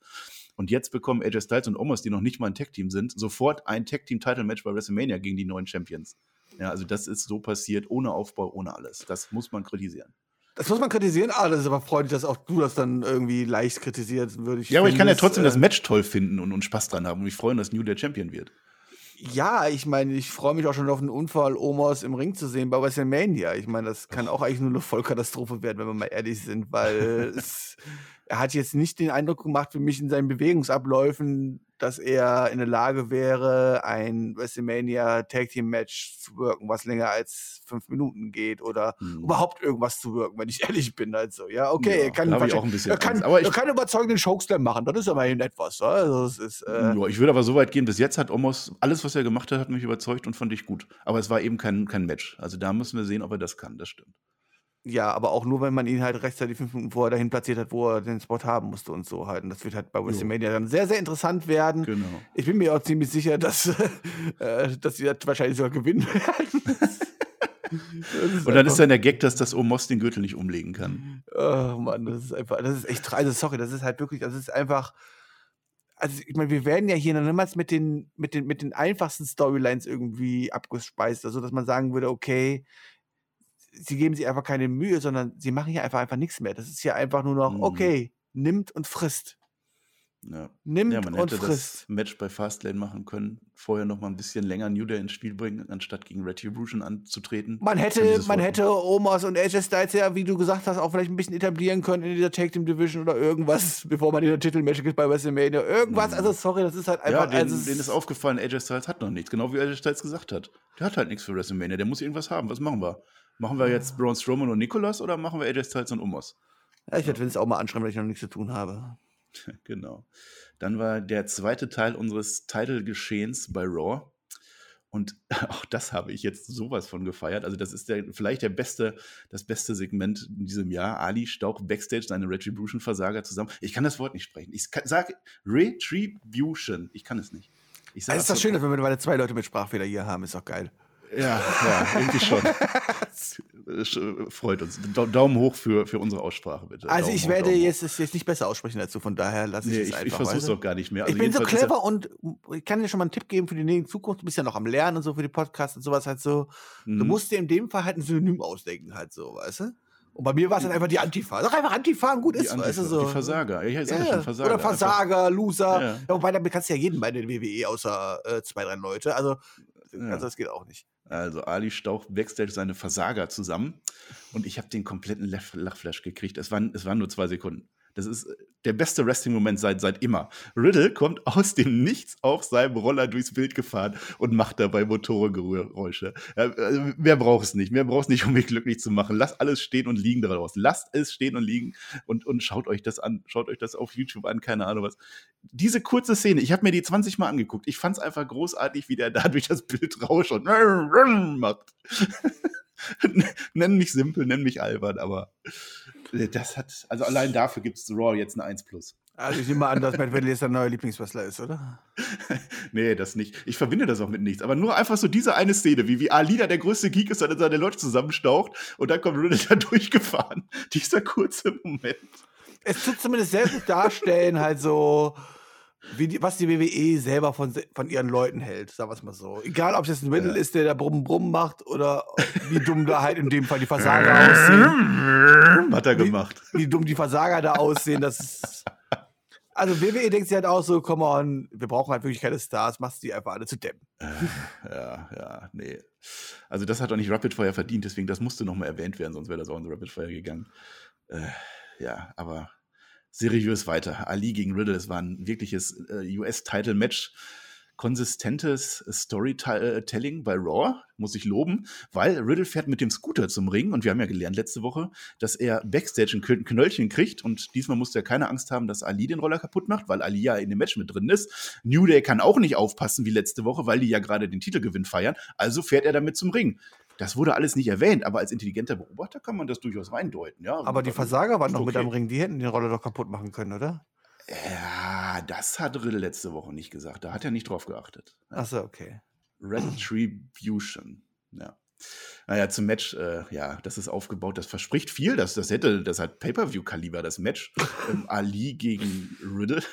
Und jetzt bekommen AJ Styles und Omos, die noch nicht mal ein Tag-Team sind, sofort ein Tag-Team-Title-Match bei WrestleMania gegen die neuen Champions. Ja, also das ist so passiert, ohne Aufbau, ohne alles. Das muss man kritisieren. Das muss man kritisieren. Ah, das ist aber freundlich, dass auch du das dann irgendwie leicht kritisiert würde ich. Ja, aber ich kann ja trotzdem äh, das Match toll finden und, und Spaß dran haben und mich freuen, dass New der Champion wird. Ja, ich meine, ich freue mich auch schon auf einen Unfall, Omos im Ring zu sehen bei WrestleMania. Ich meine, das kann auch eigentlich nur eine Vollkatastrophe werden, wenn wir mal ehrlich sind, weil es, er hat jetzt nicht den Eindruck gemacht für mich in seinen Bewegungsabläufen, dass er in der Lage wäre, ein WrestleMania Tag Team Match zu wirken, was länger als fünf Minuten geht oder hm. überhaupt irgendwas zu wirken, wenn ich ehrlich bin. Also, ja, okay, ja, er kann, auch ein bisschen er kann, aber er kann überzeugenden Chokeslam machen, das ist immerhin etwas. Also, es ist, äh ja, ich würde aber so weit gehen, bis jetzt hat Omos, alles, was er gemacht hat, hat mich überzeugt und fand ich gut. Aber es war eben kein, kein Match. Also da müssen wir sehen, ob er das kann, das stimmt. Ja, aber auch nur, wenn man ihn halt rechtzeitig fünf Minuten vorher dahin platziert hat, wo er den Spot haben musste und so halt. Und das wird halt bei WrestleMania dann sehr, sehr interessant werden. Genau. Ich bin mir auch ziemlich sicher, dass, äh, dass sie das wahrscheinlich sogar gewinnen werden. und dann ist dann der Gag, dass das Omos den Gürtel nicht umlegen kann. Oh Mann, das ist einfach, das ist echt, also sorry, das ist halt wirklich, das ist einfach, also ich meine, wir werden ja hier noch niemals mit den, mit den, mit den einfachsten Storylines irgendwie abgespeist, also dass man sagen würde, okay, sie geben sich einfach keine Mühe, sondern sie machen hier einfach einfach nichts mehr. Das ist ja einfach nur noch, mhm. okay, nimmt und frisst. Ja. Nimmt ja, man und hätte frisst. das Match bei Fastlane machen können, vorher noch mal ein bisschen länger New Day ins Spiel bringen, anstatt gegen Retribution anzutreten. Man hätte, man hätte Omas und AJ Styles ja, wie du gesagt hast, auch vielleicht ein bisschen etablieren können in dieser Tag Team Division oder irgendwas, bevor man in der Titelmatch geht bei WrestleMania. Irgendwas, also sorry, das ist halt Mhm. Ja, einfach. denen, also denen ist aufgefallen, AJ Styles hat noch nichts. Genau wie AJ Styles gesagt hat. Der hat halt nichts für WrestleMania. Der muss irgendwas haben. Was machen wir? Machen wir jetzt Braun Strowman und Nicholas oder machen wir AJ Styles und Umos? ja, ich werde Vince auch mal anschreiben, weil ich noch nichts zu tun habe. Genau. Dann war der zweite Teil unseres Title-Geschehens bei Raw. Und auch das habe ich jetzt sowas von gefeiert. Also, das ist der, vielleicht der beste, das beste Segment in diesem Jahr. Ali staucht Backstage seine Retribution-Versager zusammen. Ich kann das Wort nicht sprechen. Ich sage Retribution. Ich kann es nicht. Ich sag Also ist das so- schön, dass wir mittlerweile zwei Leute mit Sprachfehler hier haben, ist doch geil. Ja, ja, irgendwie schon. Sch- Freut uns. Da- Daumen hoch für, für unsere Aussprache, bitte. Also Daumen ich hoch, werde jetzt es jetzt nicht besser aussprechen dazu, von daher lasse ich Nee, es ich, einfach. ich versuche es du? doch gar nicht mehr. ich Also bin so er- clever und ich kann dir schon mal einen Tipp geben für die nächste Zukunft. Du bist ja noch am Lernen und so für die Podcasts und sowas halt so. Du Mhm. musst dir in dem Fall halt ein Synonym ausdenken, halt so, weißt du? Und bei mir war es dann einfach die Antifa. Sag einfach Antifa und gut die, ist, Antifa, weißt du so. die Versager. Ja, ich sag Ja, schon Versager. Oder Versager, Loser. Ja. Ja. wobei, damit kannst du ja jeden bei der WWE außer äh, zwei, drei Leute. Also, Ja. also das geht auch nicht. Also Ali staucht Backstage seine Versager zusammen und ich habe den kompletten Lach- Lachflash gekriegt. Es waren, es waren nur zwei Sekunden. Das ist äh, der beste Wrestling-Moment seit, seit immer. Riddle kommt aus dem Nichts auf seinem Roller durchs Bild gefahren und macht dabei Motorengeräusche. Ja, also mehr braucht es nicht. Mehr braucht es nicht, um mich glücklich zu machen. Lasst alles stehen und liegen daraus. Lasst es stehen und liegen und, und schaut euch das an. Schaut euch das auf YouTube an, keine Ahnung was. Diese kurze Szene, ich habe mir die 20 Mal angeguckt. Ich fand es einfach großartig, wie der da durch das Bild rauscht und macht. nenn mich simpel, nenn mich albern, aber das hat, also allein dafür gibt es Raw jetzt eine 1 plus. Also ich nehme mal an, dass Matt Riddle jetzt dein neuer Lieblingswrestler ist, oder? Nee, das nicht. Ich verbinde das auch mit nichts. Aber nur einfach so diese eine Szene, wie, wie Ali da der größte Geek ist, der seine Leute zusammenstaucht und dann kommt Riddle da durchgefahren. Dieser kurze Moment. Es tut zumindest sehr gut darstellen, halt so, die, was die WWE selber von, von ihren Leuten hält, sagen wir es mal so. Egal, ob es jetzt ein Riddle Ja. ist, der da Brumm Brumm macht oder wie dumm da halt in dem Fall die Versager aussehen. Hat er gemacht. Wie dumm die Versager da aussehen, das ist. Also WWE denkt sich halt auch so, komm on, wir brauchen halt wirklich keine Stars, machst die einfach alle zu deppen. Ja, ja, nee. Also das hat doch nicht Rapid Fire verdient, deswegen das musste nochmal erwähnt werden, sonst wäre das auch in Rapid Fire gegangen. Äh, ja, aber seriös weiter. Ali gegen Riddle, es war ein wirkliches äh, US-Title-Match. Konsistentes Storytelling bei Raw, muss ich loben, weil Riddle fährt mit dem Scooter zum Ring und wir haben ja gelernt letzte Woche, dass er Backstage ein Kn- Knöllchen kriegt und diesmal musste er keine Angst haben, dass Ali den Roller kaputt macht, weil Ali ja in dem Match mit drin ist. New Day kann auch nicht aufpassen wie letzte Woche, weil die ja gerade den Titelgewinn feiern, also fährt er damit zum Ring. Das wurde alles nicht erwähnt, aber als intelligenter Beobachter kann man das durchaus reindeuten. Ja, Aber die Versager waren noch mit okay. am Ring, die hätten den Roller doch kaputt machen können, oder? Ja, das hat Riddle letzte Woche nicht gesagt. Da hat er nicht drauf geachtet. Ja. Achso, okay. Retribution. Ja. Naja, zum Match, äh, ja, das ist aufgebaut, das verspricht viel. Das, das hätte, das hat Pay-Per-View-Kaliber, das Match. ähm, Ali gegen Riddle.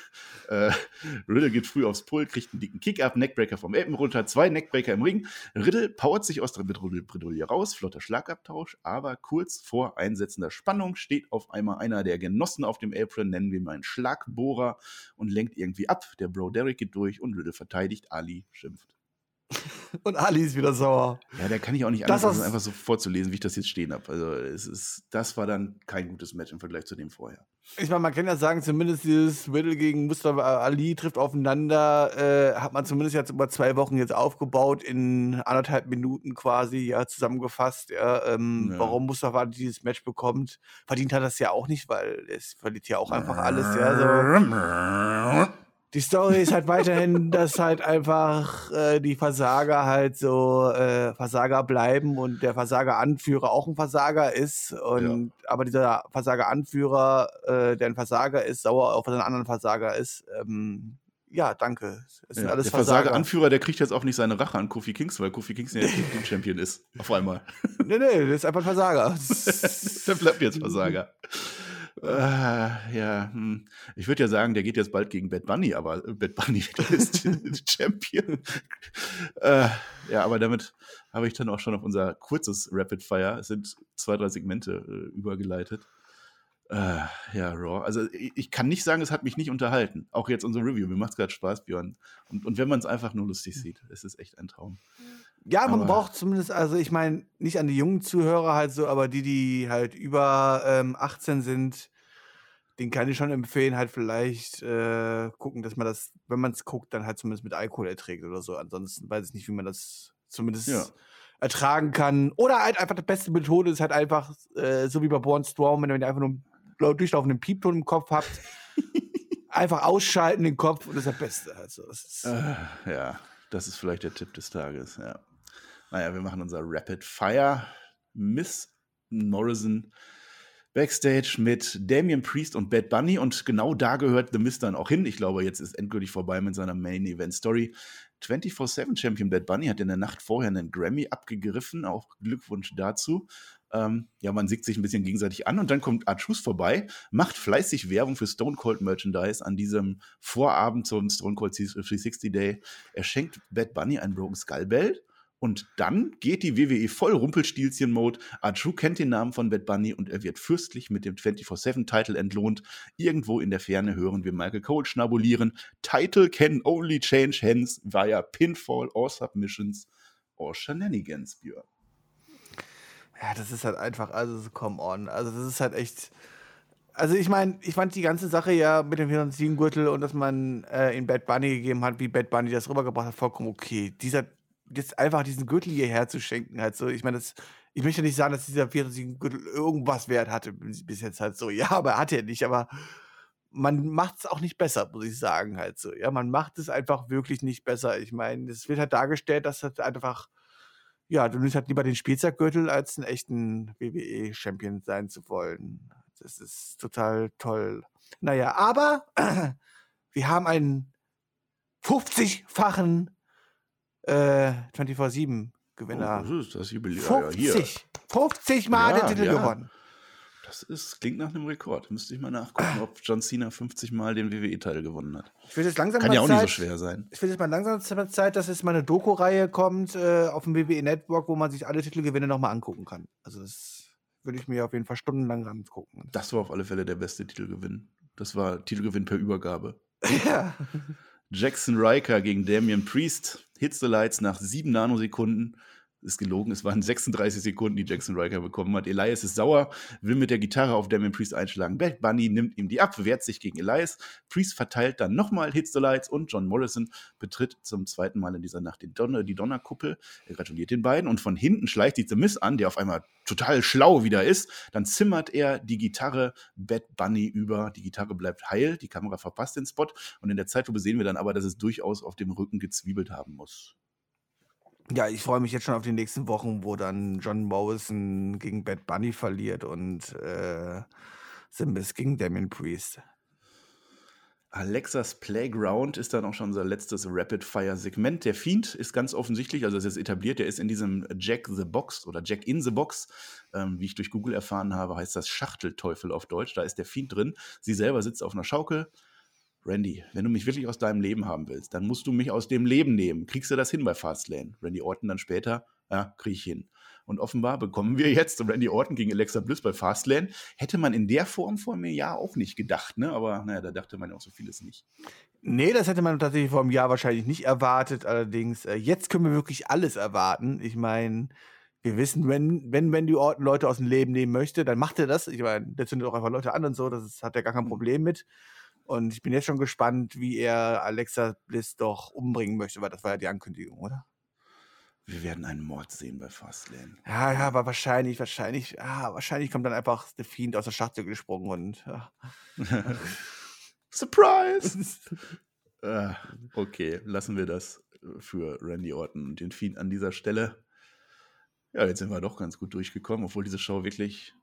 Äh, Riddle geht früh aufs Pull, kriegt einen dicken Kick-Up, Neckbreaker vom Elben runter, zwei Neckbreaker im Ring. Riddle powert sich aus der Bredouille raus, flotter Schlagabtausch, aber kurz vor einsetzender Spannung steht auf einmal einer der Genossen auf dem Apron, nennen wir ihn mal einen Schlagbohrer, und lenkt irgendwie ab. Der Bro Derek geht durch und Riddle verteidigt, Ali schimpft. Und Ali ist wieder sauer. Ja, der kann ich auch nicht anders, als ist- einfach so vorzulesen, wie ich das jetzt stehen habe. Also es ist, das war dann kein gutes Match im Vergleich zu dem vorher. Ich meine, man kann ja sagen, zumindest dieses Riddle gegen Mustafa Ali trifft aufeinander, äh, hat man zumindest jetzt über zwei Wochen jetzt aufgebaut, in anderthalb Minuten quasi, ja, zusammengefasst, ja, ähm, Ja. warum Mustafa Ali dieses Match bekommt. Verdient hat das ja auch nicht, weil es verliert ja auch einfach alles, ja, so. Die Story ist halt weiterhin, dass halt einfach äh, die Versager halt so äh, Versager bleiben und der Versager-Anführer auch ein Versager ist. Und aber dieser Versager-Anführer, äh, der ein Versager ist, sauer auf einen anderen Versager ist. Ähm, ja, danke. Es sind Ja, alles der Versager. Versage-Anführer, der kriegt jetzt auch nicht seine Rache an Kofi Kingston, weil Kofi Kingston jetzt nicht Champion ist. Auf einmal. nee, nee, das ist einfach ein Versager. der bleibt jetzt Versager. Äh, ja, hm. ich würde ja sagen, der geht jetzt bald gegen Bad Bunny, aber äh, Bad Bunny ist Champion. äh, ja, aber damit habe ich dann auch schon auf unser kurzes Rapid Fire, es sind zwei, drei Segmente äh, übergeleitet. Äh, ja, Raw. Also ich, ich, kann nicht sagen, es hat mich nicht unterhalten. Auch jetzt unser Review. Mir macht es gerade Spaß, Björn. Und, und wenn man es einfach nur lustig sieht, es ist echt ein Traum. Ja, man aber braucht zumindest, also ich meine, nicht an die jungen Zuhörer halt so, aber die, die halt über ähm, 18 sind, den kann ich schon empfehlen, halt vielleicht äh, gucken, dass man das, wenn man es guckt, dann halt zumindest mit Alkohol erträgt oder so. Ansonsten weiß ich nicht, wie man das zumindest ja. ertragen kann. Oder halt einfach die beste Methode ist halt einfach, äh, so wie bei Born Storm, wenn ihr einfach nur einen durchlaufenden Piepton im Kopf habt, einfach ausschalten den Kopf und das ist das Beste. Also, das ist äh, ja, das ist vielleicht der Tipp des Tages, ja. Naja, wir machen unser Rapid Fire. Miss Morrison Backstage mit Damian Priest und Bad Bunny und genau da gehört The Mist dann auch hin. Ich glaube, jetzt ist endgültig vorbei mit seiner Main Event Story. 24-7 Champion Bad Bunny hat in der Nacht vorher einen Grammy abgegriffen, auch Glückwunsch dazu. Ähm, ja, man sieht sich ein bisschen gegenseitig an und dann kommt Archus vorbei, macht fleißig Werbung für Stone Cold Merchandise an diesem Vorabend zum Stone Cold 360 Day. Er schenkt Bad Bunny ein Broken Skull Belt und dann geht die WWE voll Rumpelstilzchen-Mode. Archu kennt den Namen von Bad Bunny und er wird fürstlich mit dem 24-7-Title entlohnt. Irgendwo in der Ferne hören wir Michael Cole schnabulieren. Title can only change hands via Pinfall or Submissions or Shenanigans, Björn. Ja, das ist halt einfach, also come on. Also das ist halt echt. Also ich meine, ich fand die ganze Sache ja mit dem 24-Gürtel und dass man äh, in Bad Bunny gegeben hat, wie Bad Bunny das rübergebracht hat, vollkommen okay. Dieser jetzt einfach diesen Gürtel hierher zu schenken, halt so. Ich meine, ich möchte nicht sagen, dass dieser 24 Gürtel irgendwas wert hatte bis jetzt halt so. Ja, aber hat er nicht, aber man macht es auch nicht besser, muss ich sagen, halt so. Ja, man macht es einfach wirklich nicht besser. Ich meine, es wird halt dargestellt, dass das einfach, ja, du nimmst halt lieber den Spielzeuggürtel, als einen echten WWE-Champion sein zu wollen. Das ist total toll. Naja, aber wir haben einen 50-fachen äh, 24-7 Gewinner. Oh, das ist das Jubiläum. 50, ja, 50 Mal ja, den Titel ja. gewonnen. Das ist, klingt nach einem Rekord. Müsste ich mal nachgucken, ob John Cena 50 Mal den WWE-Teil gewonnen hat. Ich will jetzt langsam Kann ja auch Zeit, nicht so schwer sein. Ich will jetzt mal langsam Zeit, dass jetzt mal eine Doku-Reihe kommt äh, auf dem WWE Network, wo man sich alle Titelgewinne nochmal angucken kann. Also das würde ich mir auf jeden Fall stundenlang angucken. Das war auf alle Fälle der beste Titelgewinn. Das war Titelgewinn per Übergabe. Ja. Jackson Riker gegen Damian Priest. Hits the Lights nach sieben Nanosekunden ist gelogen. Es waren 36 Sekunden, die Jackson Riker bekommen hat. Elias ist sauer, will mit der Gitarre auf Damien Priest einschlagen. Bad Bunny nimmt ihm die ab, wehrt sich gegen Elias. Priest verteilt dann nochmal Hits the Lights und John Morrison betritt zum zweiten Mal in dieser Nacht die, Donner, die Donnerkuppel. Er gratuliert den beiden und von hinten schleicht die The Miss an, der auf einmal total schlau wieder ist. Dann zimmert er die Gitarre Bad Bunny über. Die Gitarre bleibt heil, die Kamera verpasst den Spot und in der Zeitlupe sehen wir dann aber, dass es durchaus auf dem Rücken gezwiebelt haben muss. Ja, ich freue mich jetzt schon auf die nächsten Wochen, wo dann John Morrison gegen Bad Bunny verliert und äh, Simbis gegen Damien Priest. Alexas Playground ist dann auch schon unser letztes Rapid-Fire-Segment. Der Fiend ist ganz offensichtlich, also ist etabliert, der ist in diesem Jack the Box oder Jack in the Box. Ähm, wie ich durch Google erfahren habe, heißt das Schachtelteufel auf Deutsch. Da ist der Fiend drin. Sie selber sitzt auf einer Schaukel, Randy, wenn du mich wirklich aus deinem Leben haben willst, dann musst du mich aus dem Leben nehmen. Kriegst du das hin bei Fastlane? Randy Orton dann später, ja, krieg ich hin. Und offenbar bekommen wir jetzt Randy Orton gegen Alexa Bliss bei Fastlane. Hätte man in der Form vor einem Jahr auch nicht gedacht, ne? Aber naja, da dachte man ja auch so vieles nicht. Nee, das hätte man tatsächlich vor einem Jahr wahrscheinlich nicht erwartet. Allerdings, äh, jetzt können wir wirklich alles erwarten. Ich meine, wir wissen, wenn, wenn Randy Orton Leute aus dem Leben nehmen möchte, dann macht er das. Ich meine, der zündet auch einfach Leute an und so, das ist, hat er gar kein mhm. Problem mit. Und ich bin jetzt schon gespannt, wie er Alexa Bliss doch umbringen möchte, weil das war ja die Ankündigung, oder? Wir werden einen Mord sehen bei Fastlane. Ja, ja, aber wahrscheinlich, wahrscheinlich, ja, wahrscheinlich kommt dann einfach der Fiend aus der Schachtel gesprungen und. Ja. Surprise! äh, okay, lassen wir das für Randy Orton und den Fiend an dieser Stelle. Ja, jetzt sind wir doch ganz gut durchgekommen, obwohl diese Show wirklich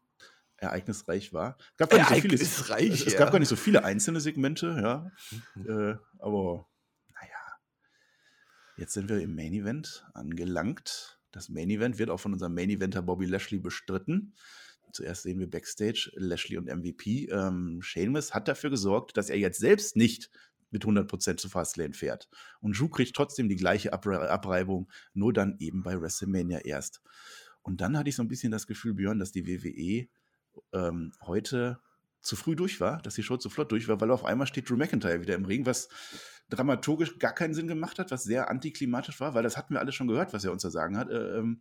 ereignisreich war. Es gab gar nicht, so viele, es, es gab gar nicht so viele einzelne Segmente, ja. Mhm. Äh, aber naja, jetzt sind wir im Main Event angelangt. Das Main Event wird auch von unserem Main Eventer Bobby Lashley bestritten. Zuerst sehen wir Backstage Lashley und MVP. Ähm, Sheamus hat dafür gesorgt, dass er jetzt selbst nicht mit 100% zu Fastlane fährt. Und Drew kriegt trotzdem die gleiche Abre Abreibung, nur dann eben bei WrestleMania erst. Und dann hatte ich so ein bisschen das Gefühl, Björn, dass die WWE ähm, heute zu früh durch war, dass die Show zu flott durch war, weil auf einmal steht Drew McIntyre wieder im Ring, was dramaturgisch gar keinen Sinn gemacht hat, was sehr antiklimatisch war, weil das hatten wir alle schon gehört, was er uns da sagen hat. Äh, ähm,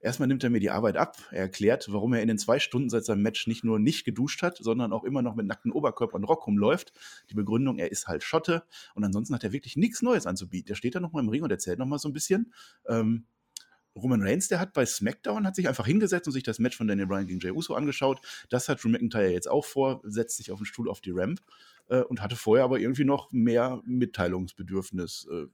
erstmal nimmt er mir die Arbeit ab. Er erklärt, warum er in den zwei Stunden seit seinem Match nicht nur nicht geduscht hat, sondern auch immer noch mit nacktem Oberkörper und Rock rumläuft. Die Begründung, er ist halt Schotte und ansonsten hat er wirklich nichts Neues anzubieten. Der steht da nochmal im Ring und erzählt nochmal so ein bisschen. Ähm, Roman Reigns, der hat bei SmackDown, hat sich einfach hingesetzt und sich das Match von Daniel Bryan gegen Jey Uso angeschaut. Das hat Drew McIntyre jetzt auch vor, setzt sich auf den Stuhl auf die Ramp äh, und hatte vorher aber irgendwie noch mehr Mitteilungsbedürfnis. Äh,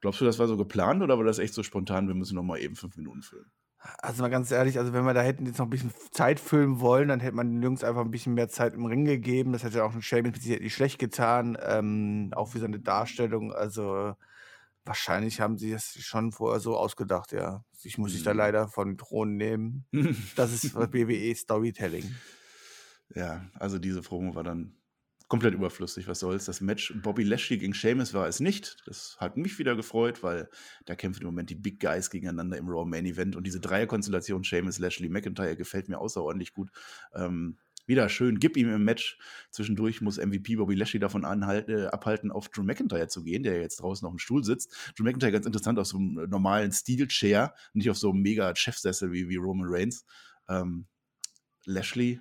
glaubst du, das war so geplant oder war das echt so spontan, wir müssen noch mal eben fünf Minuten füllen? Also mal ganz ehrlich, also wenn wir da hätten jetzt noch ein bisschen Zeit füllen wollen, dann hätte man den Jungs einfach ein bisschen mehr Zeit im Ring gegeben. Das hätte auch ein Sheamus mit nicht schlecht getan, ähm, auch für seine Darstellung. Also Wahrscheinlich haben sie es schon vorher so ausgedacht, ja. Ich muss sich da mhm. leider von Thron nehmen. Das ist WWE Storytelling. Ja, also diese Promo war dann komplett überflüssig, was soll's. Das Match Bobby Lashley gegen Sheamus war es nicht. Das hat mich wieder gefreut, weil da kämpfen im Moment die Big Guys gegeneinander im Raw Main Event und diese Dreierkonstellation Sheamus, Lashley, McIntyre gefällt mir außerordentlich gut. Ähm, wieder schön, gib ihm im Match. Zwischendurch muss MVP Bobby Lashley davon anhalten, äh, abhalten, auf Drew McIntyre zu gehen, der jetzt draußen auf dem Stuhl sitzt. Drew McIntyre ganz interessant auf so einem äh, normalen Steel Chair, nicht auf so einem mega Chefsessel wie, wie Roman Reigns. Ähm, Lashley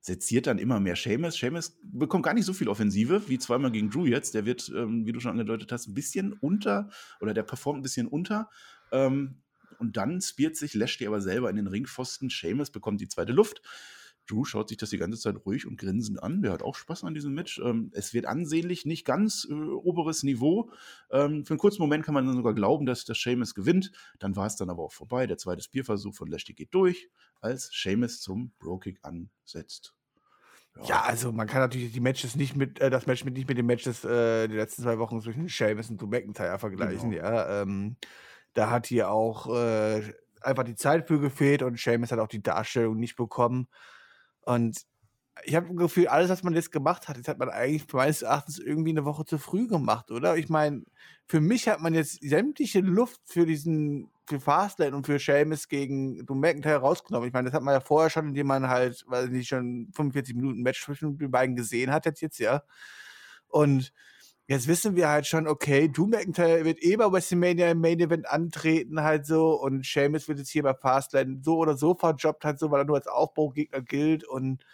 seziert dann immer mehr Seamus. Seamus bekommt gar nicht so viel Offensive wie zweimal gegen Drew jetzt. Der wird, ähm, wie du schon angedeutet hast, ein bisschen unter oder der performt ein bisschen unter. Ähm, und dann spielt sich Lashley aber selber in den Ringpfosten. Seamus bekommt die zweite Luft. Drew schaut sich das die ganze Zeit ruhig und grinsend an. Der hat auch Spaß an diesem Match. Ähm, es wird ansehnlich, nicht ganz äh, oberes Niveau. Ähm, für einen kurzen Moment kann man dann sogar glauben, dass das Seamus gewinnt. Dann war es dann aber auch vorbei. Der zweite Bierversuch von Lashley geht durch, als Seamus zum Bro-Kick ansetzt. Ja. ja. also man kann natürlich die Matches nicht mit, äh, das Match mit nicht mit den Matches äh, der letzten zwei Wochen zwischen Seamus und Drew McIntyre vergleichen. Genau. Ja, ähm, da hat hier auch äh, einfach die Zeit für gefehlt und Seamus hat auch die Darstellung nicht bekommen. Und ich habe das Gefühl, alles, was man jetzt gemacht hat, das hat man eigentlich meines Erachtens irgendwie eine Woche zu früh gemacht, oder? Ich meine, für mich hat man jetzt sämtliche Luft für diesen, für Fastlane und für Seamus gegen Drew McIntyre rausgenommen. Ich meine, das hat man ja vorher schon, indem man halt, weil nicht schon 45 Minuten Match zwischen den beiden gesehen hat, jetzt, jetzt ja. Und jetzt wissen wir halt schon, okay, Drew McIntyre wird eh bei WrestleMania im Main Event antreten halt so und Sheamus wird jetzt hier bei Fastlane so oder so verjobbt halt so, weil er nur als Aufbaugegner gilt und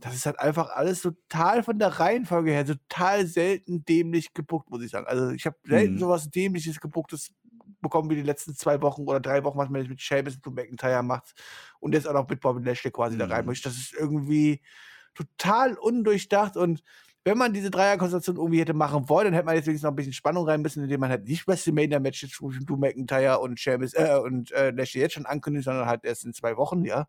das ist halt einfach alles total von der Reihenfolge her total selten dämlich gebuckt, muss ich sagen. Also ich habe selten mhm. sowas dämliches gebucktes bekommen wie die letzten zwei Wochen oder drei Wochen, was man jetzt mit Sheamus und Drew McIntyre macht und jetzt auch noch mit Bobby Lashley quasi mhm. da rein möchte. Das ist irgendwie total undurchdacht und wenn man diese Dreierkonstellation irgendwie hätte machen wollen, dann hätte man jetzt wenigstens noch ein bisschen Spannung rein müssen, indem man halt nicht WrestleMania-Matches zwischen Drew McIntyre und Sheamus, äh, und äh, Lashley jetzt schon ankündigt, sondern halt erst in zwei Wochen, ja.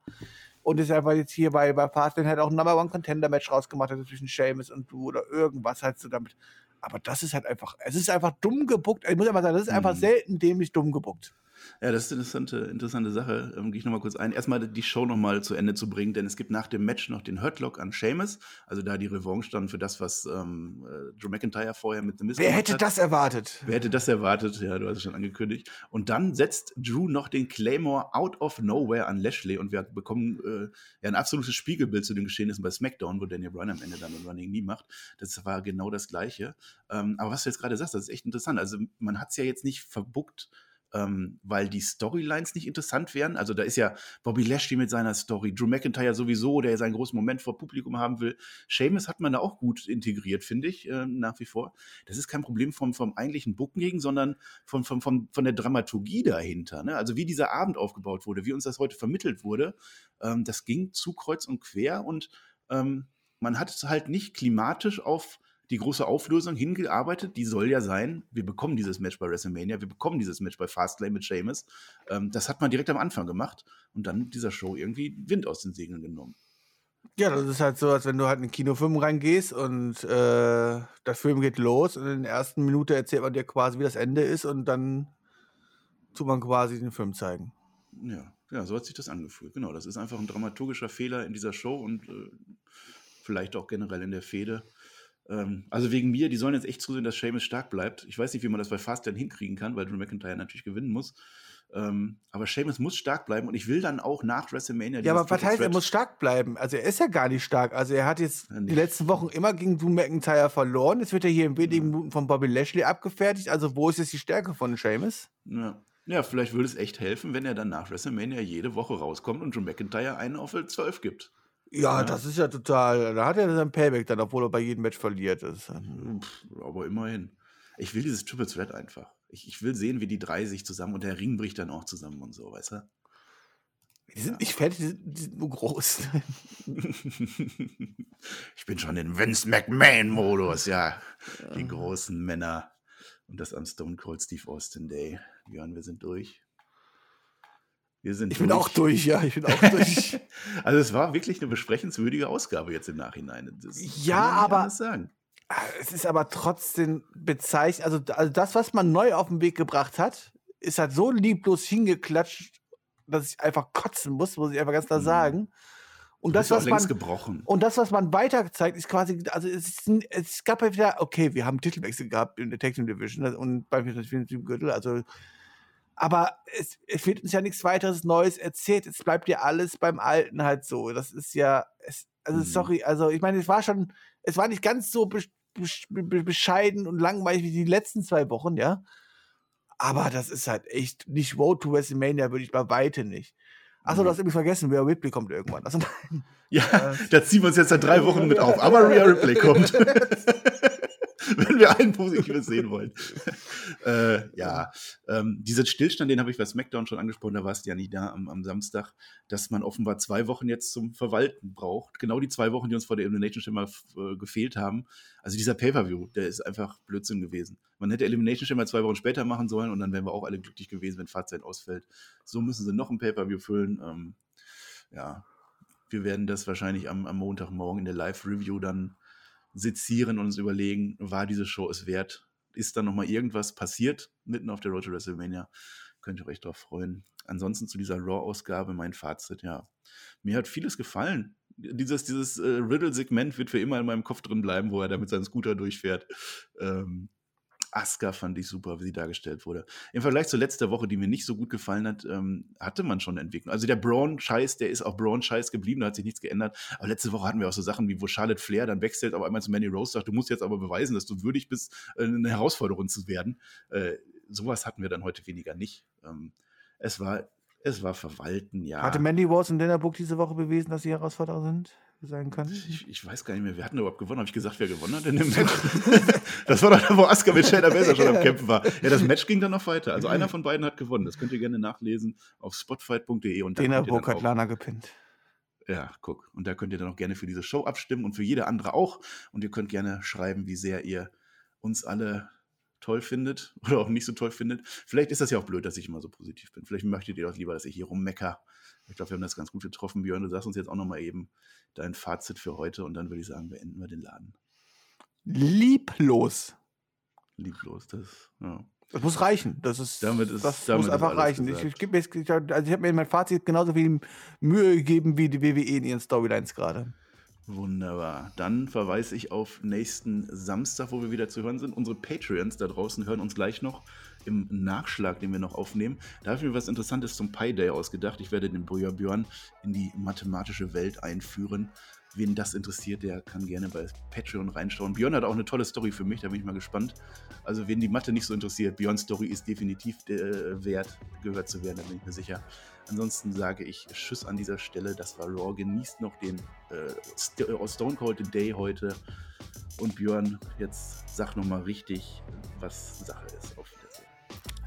Und ist einfach jetzt hier bei, bei Fastlane halt auch ein Number One Contender Match rausgemacht hat zwischen Sheamus und Drew oder irgendwas halt so damit. Aber das ist halt einfach, es ist einfach dumm gebuckt. Ich muss einfach sagen, das ist einfach mhm. selten dämlich dumm gebuckt. Ja, das ist eine interessante, interessante Sache. Ähm, Gehe ich nochmal kurz ein. Erstmal die Show nochmal zu Ende zu bringen, denn es gibt nach dem Match noch den Hurtlock an Seamus. Also da die Revanche dann für das, was ähm, äh, Drew McIntyre vorher mit The Mist Wer hätte hat. das erwartet? Wer hätte das erwartet? Ja, du hast es schon angekündigt. Und dann setzt Drew noch den Claymore out of nowhere an Lashley und wir bekommen äh, ja ein absolutes Spiegelbild zu den Geschehnissen bei SmackDown, wo Daniel Bryan am Ende dann ein Running nie macht. Das war genau das Gleiche. Ähm, aber was du jetzt gerade sagst, das ist echt interessant. Also man hat es ja jetzt nicht verbuckt, ähm, weil die Storylines nicht interessant wären. Also da ist ja Bobby Lashley mit seiner Story, Drew McIntyre sowieso, der seinen großen Moment vor Publikum haben will. Seamus hat man da auch gut integriert, finde ich, äh, nach wie vor. Das ist kein Problem vom, vom eigentlichen Booking, sondern von, von, von, von der Dramaturgie dahinter. Ne? Also wie dieser Abend aufgebaut wurde, wie uns das heute vermittelt wurde, ähm, das ging zu kreuz und quer und ähm, man hat es halt nicht klimatisch auf die große Auflösung hingearbeitet. Die soll ja sein, wir bekommen dieses Match bei WrestleMania, wir bekommen dieses Match bei Fastlane mit Sheamus. Ähm, das hat man direkt am Anfang gemacht und dann mit dieser Show irgendwie Wind aus den Segeln genommen. Ja, das ist halt so, als wenn du halt in einen Kinofilm reingehst und äh, der Film geht los und in der ersten Minute erzählt man dir quasi, wie das Ende ist und dann tut man quasi den Film zeigen. Ja, ja, so hat sich das angefühlt. Genau, das ist einfach ein dramaturgischer Fehler in dieser Show und äh, vielleicht auch generell in der Fehde. Ähm, also wegen mir, die sollen jetzt echt zusehen, dass Seamus stark bleibt. Ich weiß nicht, wie man das bei Fast dann hinkriegen kann, weil Drew McIntyre natürlich gewinnen muss. Ähm, aber Sheamus muss stark bleiben und ich will dann auch nach WrestleMania. Ja, aber was heißt, er muss stark bleiben? Also er ist ja gar nicht stark. Also er hat jetzt Ja, die letzten Wochen immer gegen Drew McIntyre verloren. Jetzt wird er hier in wenigen Minuten von Bobby Lashley abgefertigt. Also wo ist jetzt die Stärke von Sheamus? Ja. ja, vielleicht würde es echt helfen, wenn er dann nach WrestleMania jede Woche rauskommt und Drew McIntyre einen auf 12 gibt. Ja, Ja. das ist ja total. Da hat er sein Payback dann, obwohl er bei jedem Match verliert. Ist, dann- Pff, aber immerhin. Ich will dieses Triple Threat einfach. Ich, ich will sehen, wie die drei sich zusammen und der Ring bricht dann auch zusammen und so, weißt du? die sind nicht fertig, die sind, die sind nur groß. ich bin schon in Vince McMahon-Modus, ja. Die großen Männer. Und das am Stone Cold Steve Austin Day. Björn, wir sind durch. Wir sind Ich bin auch durch, ja, ich bin auch durch. Also es war wirklich eine besprechenswürdige Ausgabe jetzt im Nachhinein. Das Ja, aber-. Ah, Es ist aber trotzdem bezeichnet, also, also das, was man neu auf den Weg gebracht hat, ist halt so lieblos hingeklatscht, dass ich einfach kotzen muss, muss ich einfach ganz klar Mhm. sagen. Und das, was man, gebrochen. und das, was man weiter gezeigt, ist quasi, also es, ist, n- es gab ja wieder, okay, wir haben Titelwechsel gehabt in der Team Division und beim Gürtel, also aber es, es wird uns ja nichts weiteres Neues erzählt. Es bleibt ja alles beim Alten halt so. Das ist ja, es, also Mhm. sorry, also ich meine, es war schon, es war nicht ganz so besch- be- bescheiden und langweilig wie die letzten zwei Wochen, ja. Aber das ist halt echt nicht Road to WrestleMania, würde ich bei Weite nicht. Achso, Mhm. du hast übrigens vergessen, Rhea Ripley kommt irgendwann. Also, Ja, Äh, da ziehen wir uns jetzt seit drei Wochen mit auf. Aber Rhea Ripley kommt. Wenn wir ein Positives sehen wollen. äh, ja, ähm, dieser Stillstand, den habe ich bei SmackDown schon angesprochen, da warst du ja nicht da am, am Samstag, dass man offenbar zwei Wochen jetzt zum Verwalten braucht. Genau die zwei Wochen, die uns vor der Elimination mal äh, gefehlt haben. Also dieser Pay-Per-View, der ist einfach Blödsinn gewesen. Man hätte Elimination mal zwei Wochen später machen sollen und dann wären wir auch alle glücklich gewesen, wenn Fahrzeit ausfällt. So müssen sie noch ein Pay-Per-View füllen. Ähm, ja, wir werden das wahrscheinlich am, am Montagmorgen in der Live-Review dann sezieren und uns überlegen, war diese Show es wert? Ist da nochmal irgendwas passiert mitten auf der Road to WrestleMania? Könnt ihr euch drauf freuen. Ansonsten zu dieser Raw-Ausgabe mein Fazit, ja. Mir hat vieles gefallen. Dieses, dieses äh, Riddle-Segment wird für immer in meinem Kopf drin bleiben, wo er da mit seinem Scooter durchfährt. Ähm, Asuka fand ich super, wie sie dargestellt wurde. Im Vergleich zur letzten Woche, die mir nicht so gut gefallen hat, ähm, hatte man schon Entwicklung. Also der Braun-Scheiß, der ist auch Braun-Scheiß geblieben, da hat sich nichts geändert. Aber letzte Woche hatten wir auch so Sachen wie, wo Charlotte Flair dann wechselt, aber einmal zu Manny Rose sagt, du musst jetzt aber beweisen, dass du würdig bist, äh, eine Herausforderung zu werden. Äh, sowas hatten wir dann heute weniger nicht. Ähm, es war, es war Verwalten, ja. Hatte Mandy Rose und Dinnerbook diese Woche bewiesen, dass sie Herausforderer sind? Sein können? Ich, ich weiß gar nicht mehr, wer hat denn überhaupt gewonnen? Habe ich gesagt, wer gewonnen hat in dem Match? das war doch, wo Asuka mit Shayna Baszler schon am Kämpfen war. Ja, das Match ging dann noch weiter. Also einer von beiden hat gewonnen. Das könnt ihr gerne nachlesen auf spotfight.de. und dann hat auch- Lana gepinnt. Ja, guck. Und da könnt ihr dann auch gerne für diese Show abstimmen und für jede andere auch. Und ihr könnt gerne schreiben, wie sehr ihr uns alle toll findet oder auch nicht so toll findet. Vielleicht ist das ja auch blöd, dass ich immer so positiv bin. Vielleicht möchtet ihr auch lieber, dass ich hier rummecker. Ich glaube, wir haben das ganz gut getroffen, Björn. Du sagst uns jetzt auch nochmal eben dein Fazit für heute und dann würde ich sagen, beenden wir den Laden. Lieblos. Lieblos, das, ja. Das muss reichen. Das ist, Damit ist- das damit muss einfach reichen. Ich, gesagt. ich, geb mir jetzt- ich, also ich habe mir in mein Fazit genauso viel Mühe gegeben wie die WWE in ihren Storylines gerade. Wunderbar. Dann verweise ich auf nächsten Samstag, wo wir wieder zu hören sind. Unsere Patreons da draußen hören uns gleich noch im Nachschlag, den wir noch aufnehmen. Da habe ich mir was Interessantes zum Pi Day ausgedacht. Ich werde den Björn in die mathematische Welt einführen. Wen das interessiert, der kann gerne bei Patreon reinschauen. Björn hat auch eine tolle Story für mich, da bin ich mal gespannt. Also, wen die Mathe nicht so interessiert, Björns Story ist definitiv äh, wert, gehört zu werden, da bin ich mir sicher. Ansonsten sage ich Tschüss an dieser Stelle. Das war Raw. Genießt noch den äh, äh, Stone Cold Day heute. Und Björn, jetzt sag nochmal richtig, was Sache ist. Auf.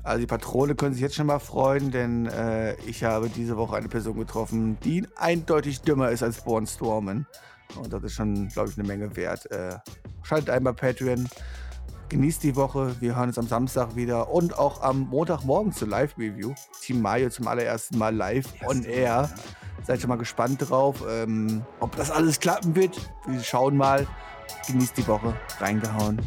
Also die Patrone können sich jetzt schon mal freuen, denn äh, ich habe diese Woche eine Person getroffen, die eindeutig dümmer ist als Born Strowman. Und das ist schon, glaube ich, eine Menge wert. Äh, schaltet ein bei Patreon. Genießt die Woche. Wir hören uns am Samstag wieder und auch am Montagmorgen zur Live-Review. Team Mayo zum allerersten Mal live on air. Seid schon mal gespannt drauf, ähm, ob das alles klappen wird. Wir schauen mal. Genießt die Woche. Reingehauen.